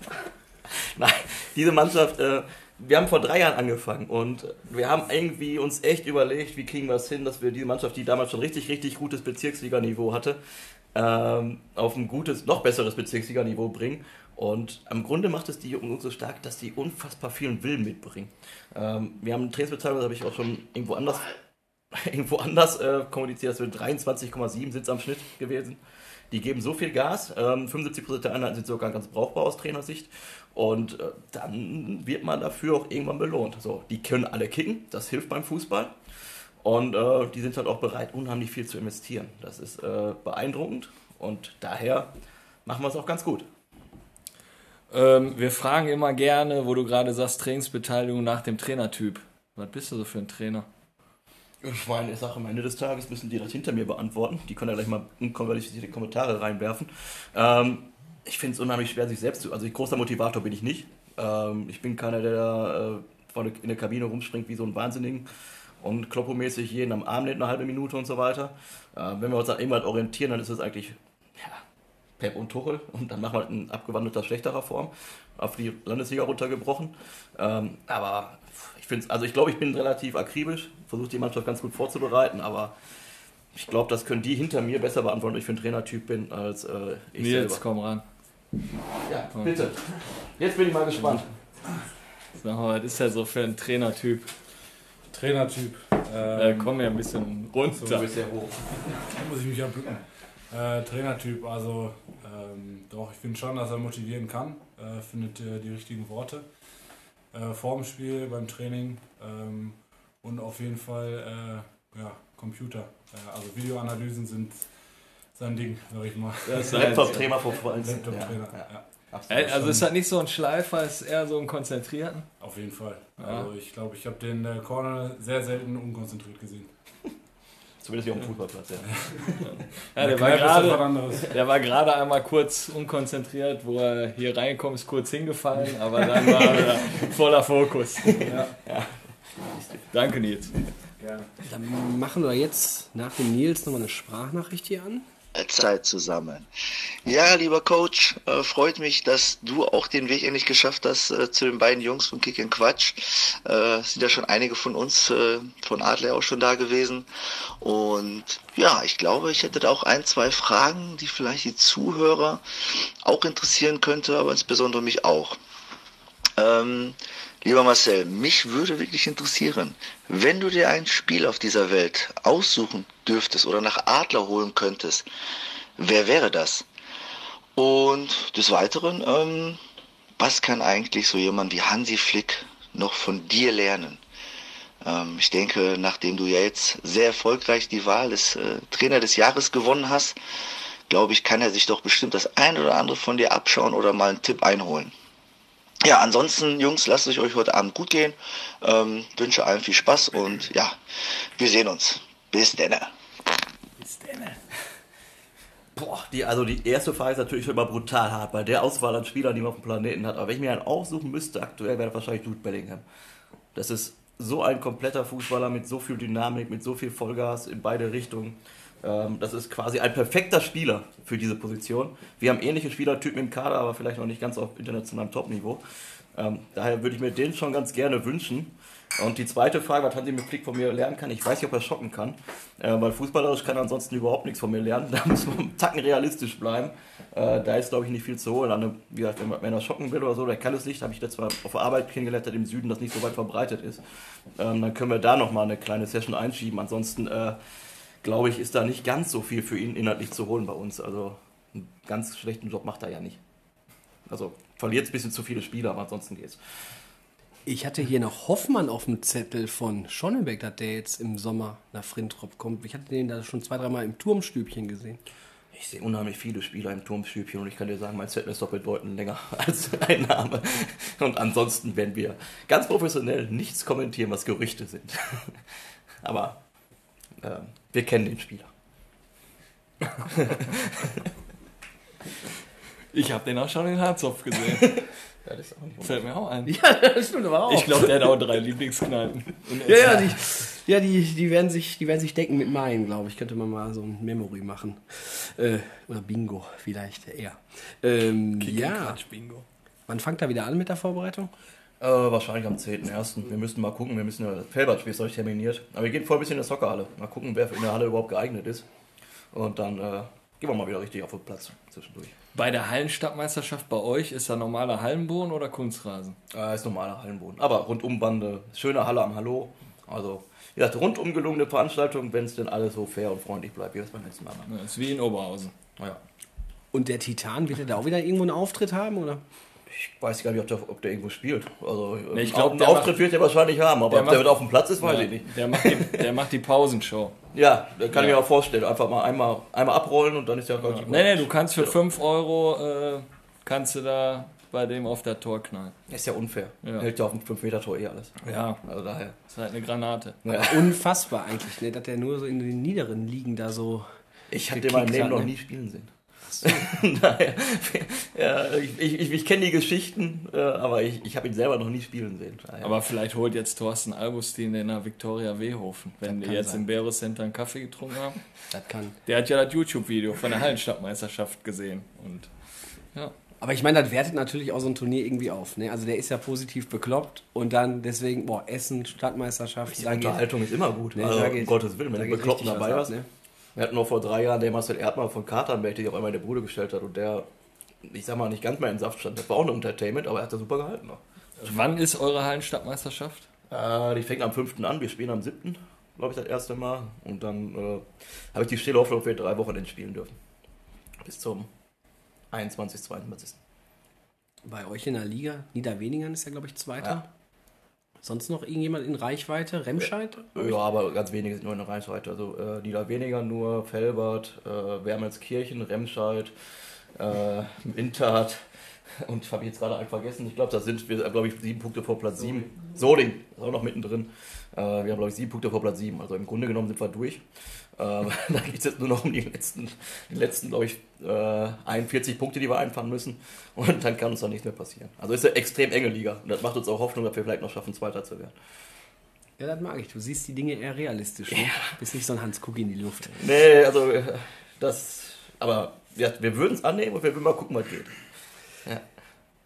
Nein, diese Mannschaft, äh, wir haben vor drei Jahren angefangen und wir haben irgendwie uns echt überlegt, wie kriegen wir es hin, dass wir diese Mannschaft, die damals schon richtig, richtig gutes Bezirksliganiveau hatte, ähm, auf ein gutes, noch besseres Bezirksliganiveau bringen. Und im Grunde macht es die Jungen so stark, dass die unfassbar vielen Willen mitbringen. Ähm, wir haben eine Trainingsbeteiligung, das habe ich auch schon irgendwo anders irgendwo anders äh, kommuniziert, dass wir 23,7 sind am Schnitt gewesen. Die geben so viel Gas, ähm, 75% der Einheiten sind sogar ganz brauchbar aus Trainersicht und äh, dann wird man dafür auch irgendwann belohnt. So, die können alle kicken, das hilft beim Fußball und äh, die sind halt auch bereit, unheimlich viel zu investieren. Das ist äh, beeindruckend und daher machen wir es auch ganz gut. Ähm, wir fragen immer gerne, wo du gerade sagst, Trainingsbeteiligung nach dem Trainertyp. Was bist du so für ein Trainer? Ich meine, ich sage am Ende des Tages müssen die das hinter mir beantworten. Die können ja gleich mal unqualifizierte Kommentare reinwerfen. Ähm, ich finde es unheimlich schwer, sich selbst zu. Also, ein großer Motivator bin ich nicht. Ähm, ich bin keiner, der da, äh, in der Kabine rumspringt wie so ein Wahnsinnigen und kloppomäßig jeden am Arm nimmt, eine halbe Minute und so weiter. Äh, wenn wir uns an irgendwas orientieren, dann ist es eigentlich ja, Pep und Tuchel und dann machen wir in abgewandelter, schlechterer Form auf die Landesliga runtergebrochen. Ähm, aber ich finde also ich glaube, ich bin relativ akribisch, versuche die Mannschaft ganz gut vorzubereiten, aber ich glaube, das können die hinter mir besser beantworten, ob ich für ein Trainertyp bin, als äh, ich Nils, selber. komm ran. Ja, bitte. Jetzt bin ich mal gespannt. Sag mal, was ist der so für ein Trainertyp? Trainertyp. Äh, Ähm, komm ja ein bisschen runter. Du bist sehr hoch. Da muss ich mich abbücken. Äh, Trainertyp, also ähm, doch, ich finde schon, dass er motivieren kann, äh, findet äh, die richtigen Worte. Äh, vorm Spiel, beim Training ähm, und auf jeden Fall äh, ja, Computer. Äh, also Videoanalysen sind sein Ding, sag ich mal. Das ist halt- Laptop-Trainer von Vereins. Laptop-Trainer, Ja, ja, Absolut. also ist das nicht so ein Schleifer, ist eher so ein Konzentrierten? auf jeden Fall. Ja. Also ich glaube, ich habe den äh, Corner sehr selten unkonzentriert gesehen. Zumindest hier auf dem Fußballplatz, ja. Ja, der war gerade der war gerade einmal kurz unkonzentriert, wo er hier reinkommt, ist kurz hingefallen, aber dann war er voller Fokus. Danke, Nils. Dann machen wir jetzt nach dem Nils nochmal eine Sprachnachricht hier an. Zeit zusammen. Ja, lieber Coach, äh, freut mich, dass du auch den Weg endlich geschafft hast äh, zu den beiden Jungs von Kick and Quatsch. Äh, sind ja schon einige von uns, äh, von Adler auch schon da gewesen. Und ja, ich glaube, ich hätte da auch ein, zwei Fragen, die vielleicht die Zuhörer auch interessieren könnte, aber insbesondere mich auch. Ähm, lieber Marcel, mich würde wirklich interessieren, wenn du dir ein Spiel auf dieser Welt aussuchen dürftest oder nach Adler holen könntest, wer wäre das? Und des Weiteren, ähm, was kann eigentlich so jemand wie Hansi Flick noch von dir lernen? Ähm, ich denke, nachdem du ja jetzt sehr erfolgreich die Wahl des äh, Trainer des Jahres gewonnen hast, glaube ich, kann er sich doch bestimmt das ein oder andere von dir abschauen oder mal einen Tipp einholen. Ja, ansonsten, Jungs, lasst es euch heute Abend gut gehen. Ähm, wünsche allen viel Spaß und ja, wir sehen uns. Bis denne. Boah, die, also die erste Frage ist natürlich schon immer brutal hart, bei der Auswahl an Spielern, die man auf dem Planeten hat. Aber wenn ich mir einen aussuchen müsste, aktuell wäre das wahrscheinlich Jude Bellingham. Das ist so ein kompletter Fußballer mit so viel Dynamik, mit so viel Vollgas in beide Richtungen. Ähm, das ist quasi ein perfekter Spieler für diese Position. Wir haben ähnliche Spielertypen im Kader, aber vielleicht noch nicht ganz auf internationalem Topniveau. Ähm, daher würde ich mir den schon ganz gerne wünschen. Und die zweite Frage, was Hansi mit Flick von mir lernen kann, ich weiß nicht, ob er schocken kann, äh, weil fußballerisch kann er ansonsten überhaupt nichts von mir lernen. Da muss man einen Tacken realistisch bleiben. Äh, da ist, glaube ich, nicht viel zu holen. Eine, wie gesagt, wenn, er schocken will oder so, der kann es nicht. Habe ich letztes Mal auf der Arbeit kennengelernt, im Süden das nicht so weit verbreitet ist. Ähm, dann können wir da nochmal eine kleine Session einschieben. Ansonsten, äh, glaube ich, ist da nicht ganz so viel für ihn inhaltlich zu holen bei uns. Also einen ganz schlechten Job macht er ja nicht. Also verliert ein bisschen zu viele Spieler, aber ansonsten geht's. Ich hatte hier noch Hoffmann auf dem Zettel von Schonnebeck, dass der jetzt im Sommer nach Frintrop kommt. Ich hatte den da schon zwei, dreimal im Turmstübchen gesehen. Ich sehe unheimlich viele Spieler im Turmstübchen und ich kann dir sagen, mein Zettel ist doppelt bedeutend länger als ein Name. Und ansonsten werden wir ganz professionell nichts kommentieren, was Gerüchte sind. Aber äh, wir kennen den Spieler. Ich habe den auch schon in Harzopf gesehen. Ja, das ist auch nicht Fällt mir auch ein. Ja, das stimmt aber auch. Ich glaube, der hat auch drei Lieblingskneipen. Ja, ja, die, ja die, die, werden sich, die werden sich decken mit meinen, glaube ich. Könnte man mal so ein Memory machen. Äh, oder Bingo vielleicht eher. Ähm, ja. Bingo. Wann fangt er wieder an mit der Vorbereitung? Äh, wahrscheinlich am 10.01. Wir müssen mal gucken, wir müssen ja, Felbertspiel ist euch terminiert. Aber wir gehen voll ein bisschen in der Soccerhalle. Mal gucken, wer in der Halle überhaupt geeignet ist. Und dann äh, gehen wir mal wieder richtig auf den Platz zwischendurch. Bei der Hallenstadtmeisterschaft bei euch ist da normaler Hallenboden oder Kunstrasen? Äh, ist normaler Hallenboden. Aber rundum Bande, schöne Halle am Hallo. Also, ja, rundum gelungene Veranstaltung, wenn es denn alles so fair und freundlich bleibt, wie wir es beim letzten Mal machen. Ja, ist wie in Oberhausen. Naja. Und der Titan, wird er da auch wieder irgendwo einen Auftritt haben, oder? Ich weiß gar nicht, ob der, ob der irgendwo spielt. Also, Nee, ich einen glaub, Auf- der einen Auftritt macht- wird er wahrscheinlich haben, aber der ob der macht- auf dem Platz ist, weiß Ja, ich nicht. Der macht die, der macht die Pausenshow. Ja, kann ich Ja. mir auch vorstellen. Einfach mal einmal, einmal abrollen und dann ist ja, glaub ich, Nee, nee, du kannst für 5 Euro, äh, kannst du da bei dem auf der Tor knallen. Ist ja unfair. Ja. Hält ja auf dem 5-Meter-Tor eh alles. Ja, Also daher. ist halt eine Granate. Ja. Unfassbar eigentlich, ne? dass der nur so in den niederen Ligen da so. Ich habe den meinem gekickt Leben hat, noch ne? nie spielen sehen. Daher, ja, ich, ich, ich, kenne die Geschichten, äh, aber ich, ich habe ihn selber noch nie spielen sehen. Daher. Aber vielleicht holt jetzt Thorsten Augustin den nach Victoria Wehofen, wenn die jetzt sein. im Bero Center einen Kaffee getrunken haben. Das kann. Der hat ja das YouTube-Video von der Hallenstadtmeisterschaft gesehen. Und ja. Aber ich meine, das wertet natürlich auch so ein Turnier irgendwie auf. Ne? Also der ist ja positiv bekloppt und dann deswegen, boah, Essen, Stadtmeisterschaft, die da geht- Unterhaltung ist immer gut. ne, also, da um Gottes Willen, wenn du bekloppt dabei was warst. ne? Wir hatten noch vor drei Jahren den Marcel Erdmann von Katernberg, der sich auf einmal in der Bude gestellt hat und der, ich sag mal, nicht ganz mehr in Saft stand. Das war auch ein Entertainment, aber er hat das super gehalten noch. Wann ist eure Hallenstadtmeisterschaft? Äh, die fängt am 5. an, wir spielen am 7. glaube ich, das erste Mal. Und dann äh, habe ich die stille Hoffnung, dass wir drei Wochen spielen dürfen. Bis zum 21. 22. Bei euch in der Liga, Niederweningern ist ja, glaube ich, Zweiter. Ja. Sonst noch irgendjemand in Reichweite? Remscheid? Ja, aber ganz wenige sind nur in Reichweite. Also äh, Niederweniger nur, Felbert, äh, Wermelskirchen, Remscheid, äh, Wintert und habe ich jetzt gerade einen vergessen. Ich glaube, da sind wir, glaube ich, sieben Punkte vor Platz sieben. Soding ist auch noch mittendrin. Äh, wir haben, glaube ich, sieben Punkte vor Platz sieben. Also im Grunde genommen sind wir durch. Ähm, da geht es jetzt nur noch um die letzten, die letzten glaube ich, äh, 41 Punkte, die wir einfahren müssen. Und dann kann uns da nichts mehr passieren. Also ist eine extrem enge Liga. Und das macht uns auch Hoffnung, dass wir vielleicht noch schaffen, Zweiter zu werden. Ja, das mag ich. Du siehst die Dinge eher realistisch. Ne? Bist nicht so ein Hans Kuck in die Luft. Nee, also äh, das. Aber ja, wir würden es annehmen und wir würden mal gucken, was geht.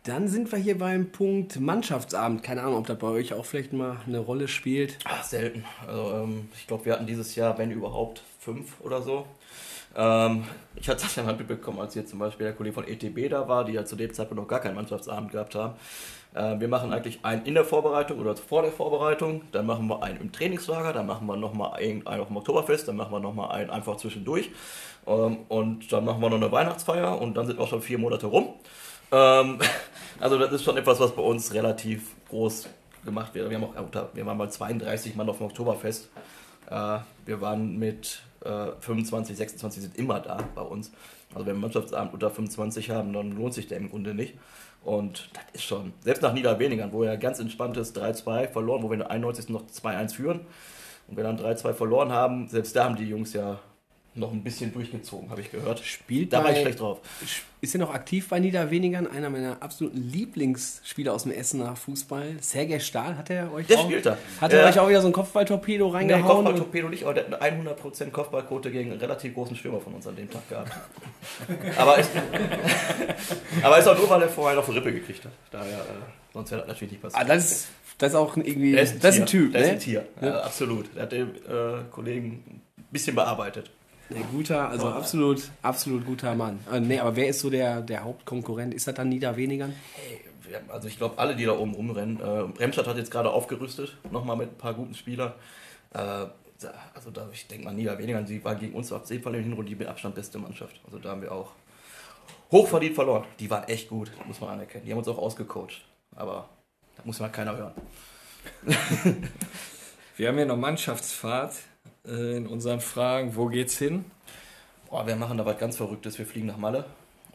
Dann sind wir hier beim Punkt Mannschaftsabend. Keine Ahnung, ob das bei euch auch vielleicht mal eine Rolle spielt. Ach, selten. Also, ähm, ich glaube, wir hatten dieses Jahr, wenn überhaupt, fünf oder so. Ähm, ich hatte das ja mal mitbekommen, als hier zum Beispiel der Kollege von ETB da war, die ja zu dem Zeitpunkt noch gar keinen Mannschaftsabend gehabt haben. Äh, wir machen eigentlich einen in der Vorbereitung oder vor der Vorbereitung, dann machen wir einen im Trainingslager, dann machen wir nochmal einen auf dem Oktoberfest, dann machen wir nochmal einen einfach zwischendurch. Ähm, und dann machen wir noch eine Weihnachtsfeier und dann sind auch schon vier Monate rum. Ähm, also das ist schon etwas, was bei uns relativ groß gemacht wird. Wir, haben auch, unter- wir waren mal 32 Mann auf dem Oktoberfest. Äh, wir waren mit äh, 25, 26 sind immer da bei uns. Also wenn wir einen Mannschaftsabend unter 25 haben, dann lohnt sich der im Grunde nicht. Und das ist schon, selbst nach Niederweningern, wo er ganz entspannt ist, 3-2 verloren, wo wir in der 91. noch 2-1 führen. Und wir dann 3-2 verloren haben, selbst da haben die Jungs ja noch ein bisschen durchgezogen, habe ich gehört. Spielt da war ich bei- schlecht drauf. Ist er noch aktiv bei Niederweningern? Einer meiner absoluten Lieblingsspieler aus dem Essener Fußball. Sergej Stahl, hat er euch Der auch, spielt da. Hat er Ja. euch auch wieder so ein Kopfballtorpedo Nee, reingehauen? Kopfballtorpedo nicht, aber der hat eine 100% Kopfballquote gegen einen relativ großen Stürmer von uns an dem Tag gehabt. aber, ist, aber ist auch nur, weil er vorher noch eine Rippe gekriegt hat. Daher, äh, sonst wäre das natürlich nicht passiert. ah, das, ist, das ist auch irgendwie. Der ist ein, das ist ein Typ, ne? ist ein Tier, ja, absolut. Der hat den äh, Kollegen ein bisschen bearbeitet. Ein guter, also absolut, absolut guter Mann. Äh, nee, aber wer ist so der, der Hauptkonkurrent? Ist das dann Niederwenigern? Haben- Also ich glaube, alle, die da oben rumrennen. Äh, Remstadt hat jetzt gerade aufgerüstet, nochmal mit ein paar guten Spielern. Äh, da- also da, ich denke mal, Niederweniger, sie war gegen uns auf jeden Fall in Hinrunde die mit Abstand beste Mannschaft. Also da haben wir auch hochverdient verloren. Die waren echt gut, muss man anerkennen. Die haben uns auch ausgecoacht. Aber muss mal keiner hören. Wir haben hier noch Mannschaftsfahrt äh, in unseren Fragen. Wo geht's hin? Boah, wir machen da was ganz Verrücktes. Wir fliegen nach Malle.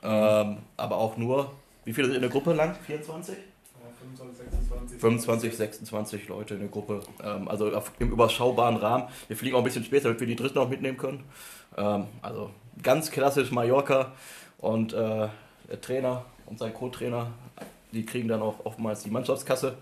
Ähm, aber auch nur, wie viele sind in der Gruppe lang? 24? 25, 26 Leute in der Gruppe. Ähm, also auf, im überschaubaren Rahmen. Wir fliegen auch ein bisschen später, damit wir die Dritten auch mitnehmen können. Ähm, also ganz klassisch Mallorca. Und äh, der Trainer und sein Co-Trainer, die kriegen dann auch oftmals die Mannschaftskasse.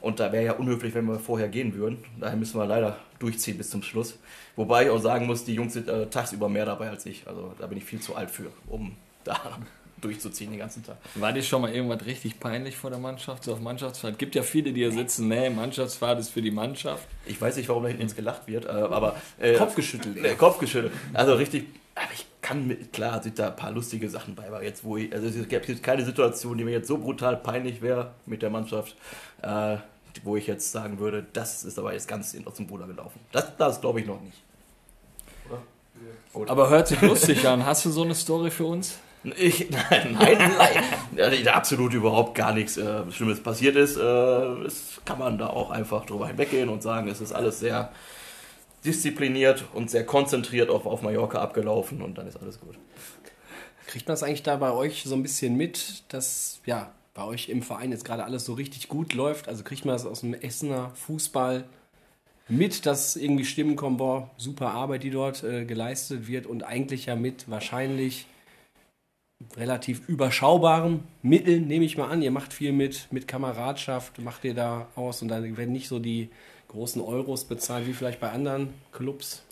Und da wäre ja unhöflich, wenn wir vorher gehen würden. Daher müssen wir leider durchziehen bis zum Schluss. Wobei ich auch sagen muss, die Jungs sind äh, tagsüber mehr dabei als ich. Also da bin ich viel zu alt für, um da durchzuziehen den ganzen Tag. War dir schon mal irgendwas richtig peinlich vor der Mannschaft, so auf Mannschaftsfahrt? Gibt ja viele, die hier sitzen, nee, Mannschaftsfahrt ist für die Mannschaft. Ich weiß nicht, warum da hinten ins gelacht wird, äh, aber... Äh, Kopfgeschüttelt. Äh, Kopfgeschüttelt. Also richtig... Aber ich kann mit, klar sind da ein paar lustige Sachen bei, aber jetzt, wo ich, also es gibt jetzt keine Situation, die mir jetzt so brutal peinlich wäre mit der Mannschaft, äh, wo ich jetzt sagen würde, das ist aber jetzt ganz aus dem Ruder gelaufen. Das, das glaube ich noch nicht. Aber hört sich lustig an. Hast du so eine Story für uns? Ich, nein, nein, nein. Ja, absolut überhaupt gar nichts äh, Schlimmes passiert ist. Äh, das kann man da auch einfach drüber hinweggehen und sagen, es ist alles sehr diszipliniert und sehr konzentriert auf, auf Mallorca abgelaufen und dann ist alles gut. Kriegt man das eigentlich da bei euch so ein bisschen mit, dass ja bei euch im Verein jetzt gerade alles so richtig gut läuft? Also kriegt man das aus dem Essener Fußball mit, dass irgendwie Stimmen kommen, boah, super Arbeit, die dort äh, geleistet wird und eigentlich ja mit wahrscheinlich relativ überschaubaren Mitteln, nehme ich mal an. Ihr macht viel mit, mit Kameradschaft, macht ihr da aus und dann werden nicht so die großen Euros bezahlt wie vielleicht bei anderen Clubs.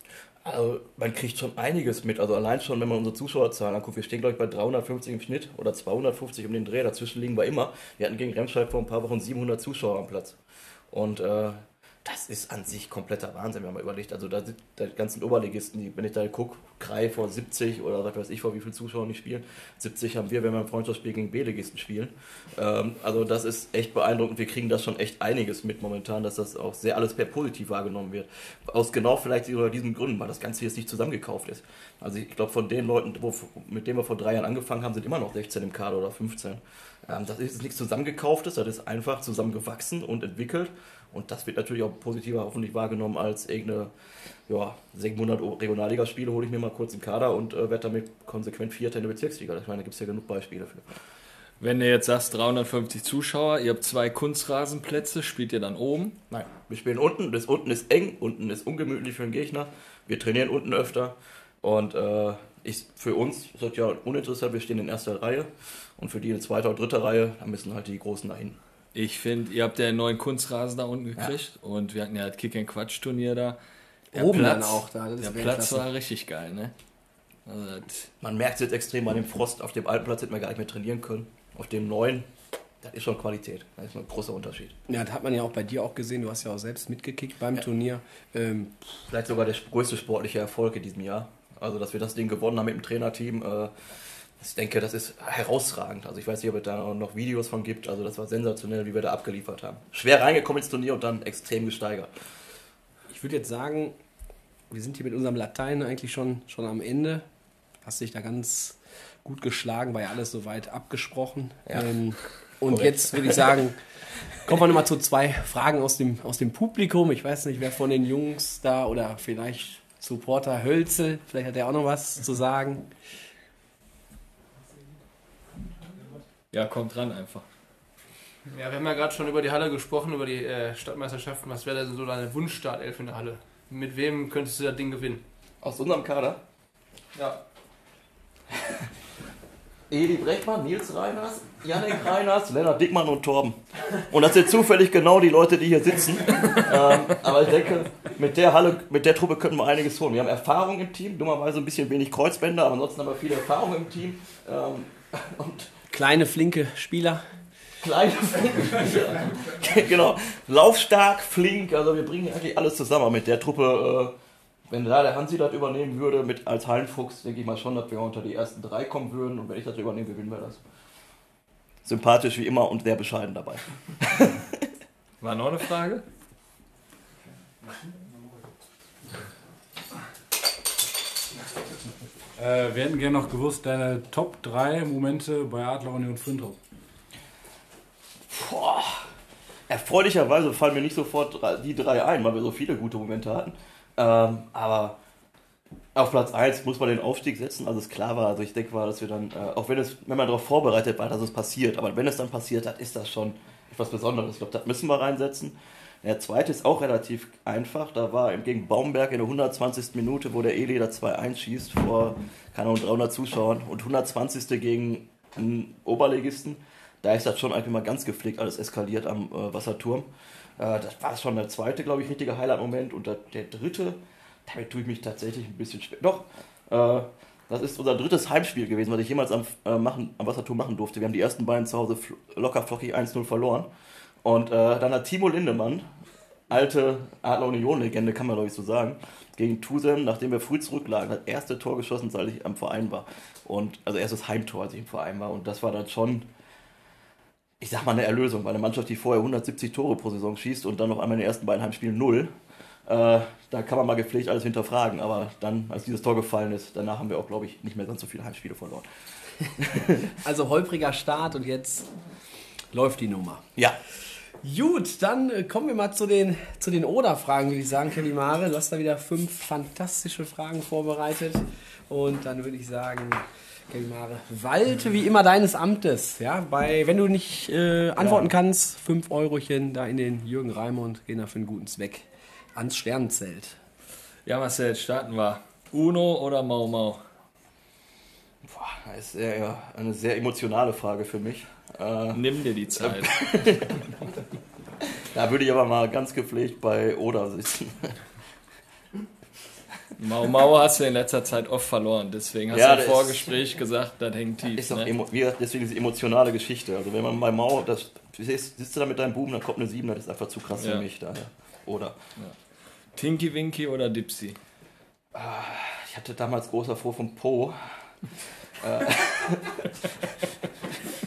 Also man kriegt schon einiges mit. Also allein schon, wenn man unsere Zuschauerzahlen anguckt, wir stehen glaube ich bei 350 im Schnitt oder 250 um den Dreh. Dazwischen liegen wir immer. Wir hatten gegen Remscheid vor ein paar Wochen 700 Zuschauer am Platz. Und äh, das ist an sich kompletter Wahnsinn, wenn man überlegt. Also da sind die ganzen Oberligisten, die, wenn ich da gucke, Krei vor 70 oder was weiß ich, vor wie viele Zuschauer nicht spielen. 70 haben wir, wenn wir ein Freundschaftsspiel gegen B-Ligisten spielen. Ähm, also das ist echt beeindruckend. Wir kriegen da schon echt einiges mit momentan, dass das auch sehr alles per positiv wahrgenommen wird. Aus genau vielleicht sogar diesen Gründen, weil das Ganze jetzt nicht zusammengekauft ist. Also ich glaube, von den Leuten, wo, mit denen wir vor drei Jahren angefangen haben, sind immer noch 16 im Kader oder 15. Ähm, das ist nichts zusammengekauftes, das ist einfach zusammengewachsen und entwickelt. Und das wird natürlich auch positiver hoffentlich wahrgenommen als irgendeine ja, 700 Regionalligaspiele hole ich mir mal kurz im Kader und äh, werde damit konsequent Vierter in der Bezirksliga. Ich meine, da gibt es ja genug Beispiele für. Wenn du jetzt sagst 350 Zuschauer, ihr habt zwei Kunstrasenplätze, spielt ihr dann oben? Nein, wir spielen unten. Das unten ist eng, unten ist ungemütlich für den Gegner. Wir trainieren unten öfter und äh, ich, für uns ist das ja uninteressant. Wir stehen in erster Reihe und für die in zweiter oder dritter Reihe, da müssen halt die Großen dahin. Ich finde, ihr habt ja einen neuen Kunstrasen da unten gekriegt ja. und wir hatten ja das Kick-and-Quatsch-Turnier da. Der Oben Platz, dann auch da. der Platz war richtig geil, ne? Also Man merkt es jetzt extrem an dem Frost. Auf dem alten Platz hätten wir gar nicht mehr trainieren können. Auf dem neuen, das ist schon Qualität. Das ist ein großer Unterschied. Ja, das hat man ja auch bei dir auch gesehen. Du hast ja auch selbst mitgekickt beim ja. Turnier. Ähm, Vielleicht sogar der größte sportliche Erfolg in diesem Jahr. Also, dass wir das Ding gewonnen haben mit dem Trainerteam. Äh, ich denke, das ist herausragend. Also ich weiß nicht, ob es da noch Videos von gibt. Also das war sensationell, wie wir da abgeliefert haben. Schwer reingekommen ins Turnier und dann extrem gesteigert. Ich würde jetzt sagen, wir sind hier mit unserem Latein eigentlich schon, schon am Ende. Hast dich da ganz gut geschlagen, war ja alles soweit abgesprochen. Ja. Ähm, und Korrekt. jetzt würde ich sagen, kommen wir nochmal zu zwei Fragen aus dem, aus dem Publikum. Ich weiß nicht, wer von den Jungs da oder vielleicht Supporter Hölzel, vielleicht hat er auch noch was zu sagen. Ja, kommt dran einfach. Ja, wir haben ja gerade schon über die Halle gesprochen, über die äh, Stadtmeisterschaften. Was wäre denn so deine Wunschstartelf in der Halle? Mit wem könntest du das Ding gewinnen? Aus unserem Kader? Ja. Edi Breckmann, Nils Reiners, Janik Reiners, Lennart Dickmann und Torben. Und das sind zufällig genau die Leute, die hier sitzen. ähm, aber ich denke, mit der Halle, mit der Truppe könnten wir einiges holen. Wir haben Erfahrung im Team, dummerweise ein bisschen wenig Kreuzbänder, aber ansonsten haben wir viel Erfahrung im Team. Ähm, und Kleine, flinke Spieler. Kleine, flinke Spieler. genau. Laufstark, flink. Also wir bringen eigentlich alles zusammen mit der Truppe. Äh, wenn da der Hansi das übernehmen würde mit als Hallenfuchs, denke ich mal schon, dass wir unter die ersten drei kommen würden. Und wenn ich das übernehme, gewinnen wir das. Sympathisch wie immer und sehr bescheiden dabei. War noch eine Frage? Äh, wir hätten gerne noch gewusst, deine Top 3 Momente bei Adler Union Füntrop. Boah, erfreulicherweise fallen mir nicht sofort die drei ein, weil wir so viele gute Momente hatten. Ähm, aber auf Platz 1 muss man den Aufstieg setzen, also es klar war. Also ich denke mal, dass wir dann, äh, auch wenn es, wenn man darauf vorbereitet war, dass es passiert, aber wenn es dann passiert hat, ist das schon etwas Besonderes. Ich glaube, das müssen wir reinsetzen. Der zweite ist auch relativ einfach. Da war gegen Baumberg in der 120. Minute, wo der Eli da 2-1 schießt vor, keine Ahnung, 300 Zuschauern und 120. gegen einen Oberligisten. Da ist das schon eigentlich mal ganz gepflegt alles eskaliert am äh, Wasserturm. Äh, das war schon der zweite, glaube ich, richtige Highlight-Moment. Und der, der dritte, damit tue ich mich tatsächlich ein bisschen schwer. Doch, äh, das ist unser drittes Heimspiel gewesen, was ich jemals am, äh, machen, am Wasserturm machen durfte. Wir haben die ersten beiden zu Hause locker flockig 1-0 verloren. Und äh, dann hat Timo Lindemann, alte Adler Union-Legende, kann man glaube ich so sagen, gegen Tusem, nachdem wir früh zurücklagen, das erste Tor geschossen, seit ich am Verein war. Und also erstes Heimtor, als ich im Verein war. Und das war dann schon, ich sag mal, eine Erlösung, weil eine Mannschaft, die vorher 170 Tore pro Saison schießt und dann noch einmal in den ersten beiden Heimspielen null, äh, da kann man mal gepflegt alles hinterfragen. Aber dann, als dieses Tor gefallen ist, danach haben wir auch, glaube ich, nicht mehr ganz so viele Heimspiele verloren. Also holpriger Start und jetzt läuft die Nummer. Ja, Gut, dann äh, kommen wir mal zu den, zu den Oder-Fragen, würde ich sagen, Kevin Mare. Du hast da wieder fünf fantastische Fragen vorbereitet. Und dann würde ich sagen, Kevin Mare, walte wie immer deines Amtes. Ja, bei, wenn du nicht äh, antworten kannst, fünf Eurochen da in den Jürgen Raimund gehen da für einen guten Zweck ans Sternenzelt. Ja, Marcel, starten wir. Uno oder Mau Mau? Boah, das ist ja, eine sehr emotionale Frage für mich. Äh, Nimm dir die Zeit. da würde ich aber mal ganz gepflegt bei Oder sitzen. Mau Mau hast du in letzter Zeit oft verloren, deswegen hast Ja, du im Vorgespräch gesagt, das hängt tief. Ist auch ne? gesagt, deswegen diese emotionale Geschichte. Also wenn man bei Mau, das, siehst, sitzt du da mit deinem Buben, dann kommt eine 7, das ist einfach zu krass Ja. für mich. Daher. Oder. Tinky Winky oder Dipsy? Ich hatte damals großer Vor vom Po.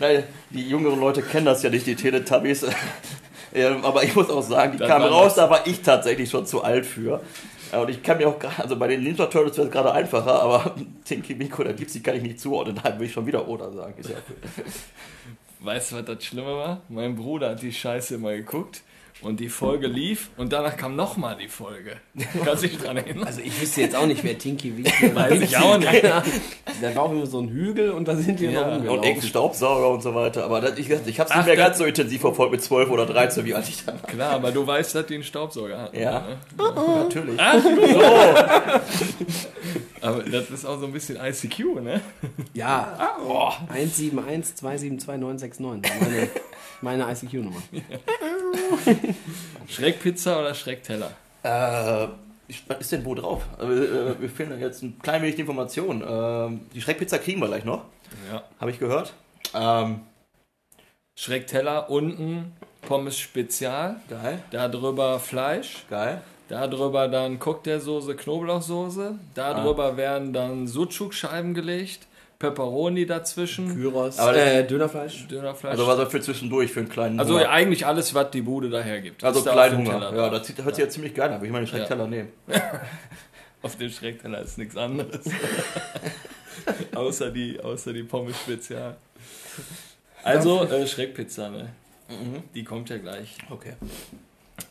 Nein, die jüngeren Leute kennen das ja nicht, die Teletubbies. Ähm, aber ich muss auch sagen, die Das kamen raus, da war ich tatsächlich schon zu alt für. Äh, Und ich kann mir auch gerade, also bei den Ninja Turtles wäre es gerade einfacher, aber Tinky Winky oder Gipsy kann ich nicht zuordnen. Da will ich schon wieder Oder sagen. Ist ja Weißt du, was das Schlimme war? Mein Bruder hat die Scheiße immer geguckt und die Folge lief und danach kam nochmal die Folge. Kannst du dich dran erinnern? Also ich wüsste jetzt auch nicht, wer Tinky Winky Weiß ich auch nicht. Da war auch immer so ein Hügel und da sind wir Ja, immer und rumgelaufen. irgendein Staubsauger und so weiter. Aber das, ich, ich habe es Ach, nicht mehr ganz so intensiv verfolgt mit 12 oder 13, wie alt ich dann war. Klar, aber du weißt, dass die einen Staubsauger hatten. Ja. ne? Natürlich. Aber das ist auch so ein bisschen ICQ, ne? Ja. 171 272 969. Meine, meine ICQ-Nummer. Schreckpizza oder Schreckteller? Äh, was ist denn wo drauf? Äh, äh, wir finden jetzt ein klein wenig die Information. Ähm, die Schreckpizza kriegen wir gleich noch, Ja. habe ich gehört. Ähm, Schreckteller unten Pommes Spezial, geil, da drüber Fleisch, geil. da drüber dann Cocktailsoße, Knoblauchsoße, da Ah. drüber werden dann Sucuk-Scheiben gelegt, Pepperoni dazwischen, Gyros. Aber- äh, Dönerfleisch. Dönerfleisch. Also was er für zwischendurch für einen kleinen Also Hunger. eigentlich alles, was die Bude daher gibt. Also Ist da auf kleinen dem Hunger. Teller Ja, da. das hört sich ja ziemlich geil an. Würde ich mal den Schreckteller nehmen. Auf dem Schreckteller ist nichts anderes. außer, die, außer die Pommes Spezial. Also äh, Schreckpizza, ne? Mhm. Die kommt ja gleich. Okay.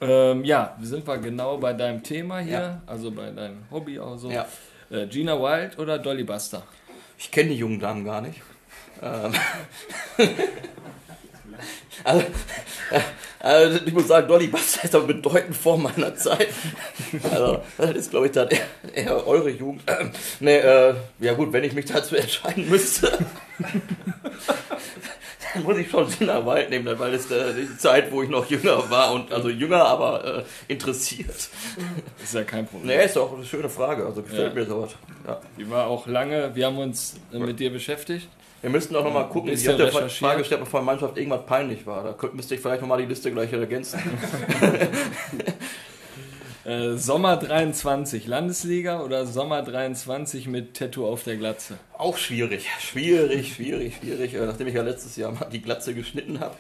Ähm, ja, sind wir genau bei deinem Thema hier, also bei deinem Hobby auch so. Ja. Äh, Gina Wild oder Dolly Buster? Ich kenne die jungen Damen gar nicht. Ähm. also, äh, also, ich muss sagen, Dolly Buster ist aber bedeutend vor meiner Zeit. Also, das ist, glaube ich, dann eher, eher eure Jugend. Ähm, nee, äh, ja gut, wenn ich mich dazu entscheiden müsste, muss ich schon Gina Wild nehmen, weil es äh, die Zeit, wo ich noch jünger war und also jünger, aber äh, interessiert. Ist ja kein Problem. Nee, ist doch eine schöne Frage, also gefällt Ja. mir sowas. Ja. Die war auch lange, wir haben uns äh, mit dir beschäftigt. Wir müssten auch nochmal gucken, ich habe recherchieren. Frage gestellt, bevor der Mannschaft irgendwas peinlich war. Da müsste ich vielleicht nochmal die Liste gleich ergänzen. Äh, Sommer 23, Landesliga oder Sommer 23 mit Tattoo auf der Glatze? Auch schwierig, schwierig, schwierig, schwierig. Äh, Nachdem ich ja letztes Jahr mal die Glatze geschnitten habe,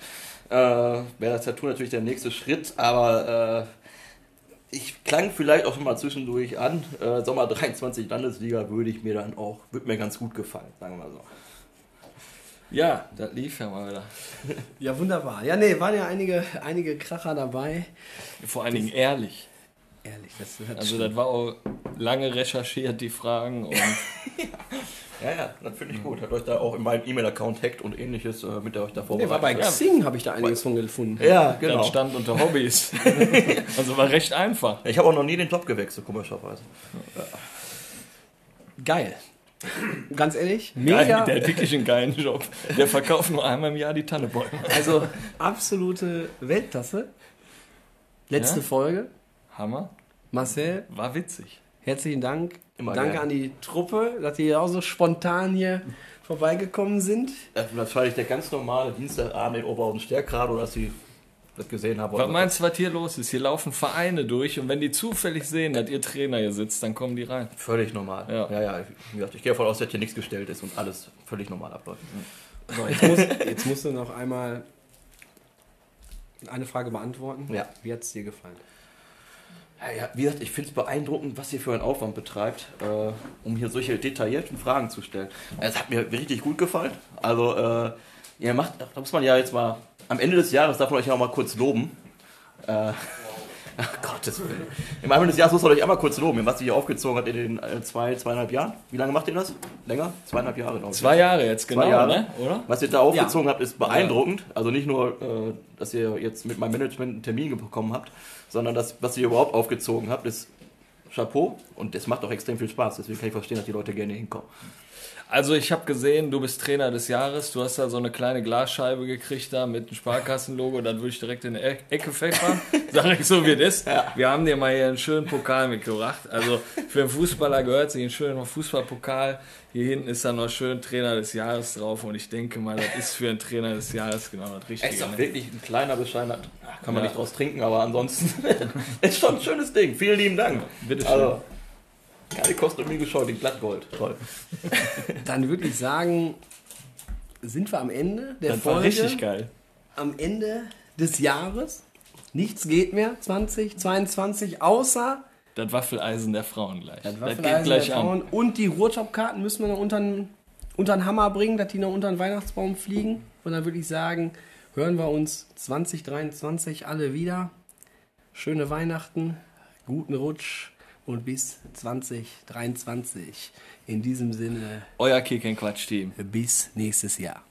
äh, wäre das Tattoo natürlich der nächste Schritt. Aber äh, ich klang vielleicht auch schon mal zwischendurch an. Äh, Sommer 23 Landesliga würde ich mir dann auch, würde mir ganz gut gefallen, sagen wir mal so. Ja, das lief ja mal wieder. Ja, wunderbar. Ja, nee, waren ja einige, einige Kracher dabei. Vor allen Dingen ehrlich. Ehrlich, das hört Also das war auch lange recherchiert, die Fragen. Und Ja, ja, das finde ich gut. Hat euch da auch in meinem E-Mail-Account hackt und ähnliches, äh, mit der euch da Nee, war bei vorbereitet. Xing habe ich da einiges von gefunden. Ja, dann genau. stand unter Hobbys. also war recht einfach. Ich habe auch noch nie den Job gewechselt, komischerweise. Geil. Ganz ehrlich, Geil, mega. der hat wirklich einen geilen Job. Der verkauft nur einmal im Jahr die Tannebäume. Also absolute Weltklasse. Letzte Ja? Folge. Hammer. Marcel, War witzig. herzlichen Dank. Immer Danke gern. an die Truppe, dass die auch so spontan hier vorbeigekommen sind. Das war wahrscheinlich der ganz normale Dienstagabend in Oberhausen Stärkrade, oder dass sie das gesehen haben. Was meinst du, was hier los ist? Hier laufen Vereine durch und wenn die zufällig sehen, dass ihr Trainer hier sitzt, dann kommen die rein. Völlig normal. Ja. ja, ja. Wie gesagt, ich gehe davon aus, dass hier nichts gestellt ist und alles völlig normal abläuft. So, jetzt, muss, jetzt musst du noch einmal eine Frage beantworten. Ja. Wie hat es dir gefallen? Ja, ja, wie gesagt, ich finde es beeindruckend, was ihr für einen Aufwand betreibt, äh, um hier solche detaillierten Fragen zu stellen. Es hat mir richtig gut gefallen. Also, äh, ihr macht, da muss man ja jetzt mal, am Ende des Jahres darf man euch ja auch mal kurz loben. Äh, ach Gottes Willen. Im Ende des Jahres muss man euch einmal kurz loben, was ihr hier aufgezogen habt in den äh, zwei, zweieinhalb Jahren. Wie lange macht ihr das? Länger? Zweieinhalb Jahre, glaube ich. Zwei Jahre jetzt, genau, Jahre. ne? oder? Was ihr da aufgezogen habt, ist beeindruckend. Also nicht nur, äh, dass ihr jetzt mit meinem Management einen Termin bekommen habt, sondern das, was ihr überhaupt aufgezogen habt, ist Chapeau. Und es macht auch extrem viel Spaß. Deswegen kann ich verstehen, dass die Leute gerne hinkommen. Also ich habe gesehen, du bist Trainer des Jahres. Du hast da so eine kleine Glasscheibe gekriegt da mit dem Sparkassenlogo. Das würde ich direkt in die E- Ecke pfeffern. Sag ich so, wie das ist. Wir haben dir mal hier einen schönen Pokal mitgebracht. Also für einen Fußballer gehört sich ein schöner Fußballpokal. Hier hinten ist dann noch schön Trainer des Jahres drauf. Und ich denke mal, das ist für einen Trainer des Jahres genau das Es Richtige. ist auch ne? wirklich ein kleiner bescheidener. Kann man Ja. nicht draus trinken, aber ansonsten ist schon ein schönes Ding. Vielen lieben Dank. Bitteschön. Also, keine Kosten um mir geschaut, den Glattgold. Toll. Dann würde ich sagen, sind wir am Ende der Das war Folge. richtig geil. Am Ende des Jahres. Nichts geht mehr 2022, außer Das Waffeleisen der Frauen gleich. Das, Waffeleisen geht gleich der an. Frauen. Und die Ruhrtop-Karten müssen wir noch unter den, unter den Hammer bringen, dass die noch unter den Weihnachtsbaum fliegen. Und dann würde ich sagen, hören wir uns 2023 alle wieder. Schöne Weihnachten, guten Rutsch und bis 2023. In diesem Sinne, Euer Kick Quatsch Team. bis nächstes Jahr.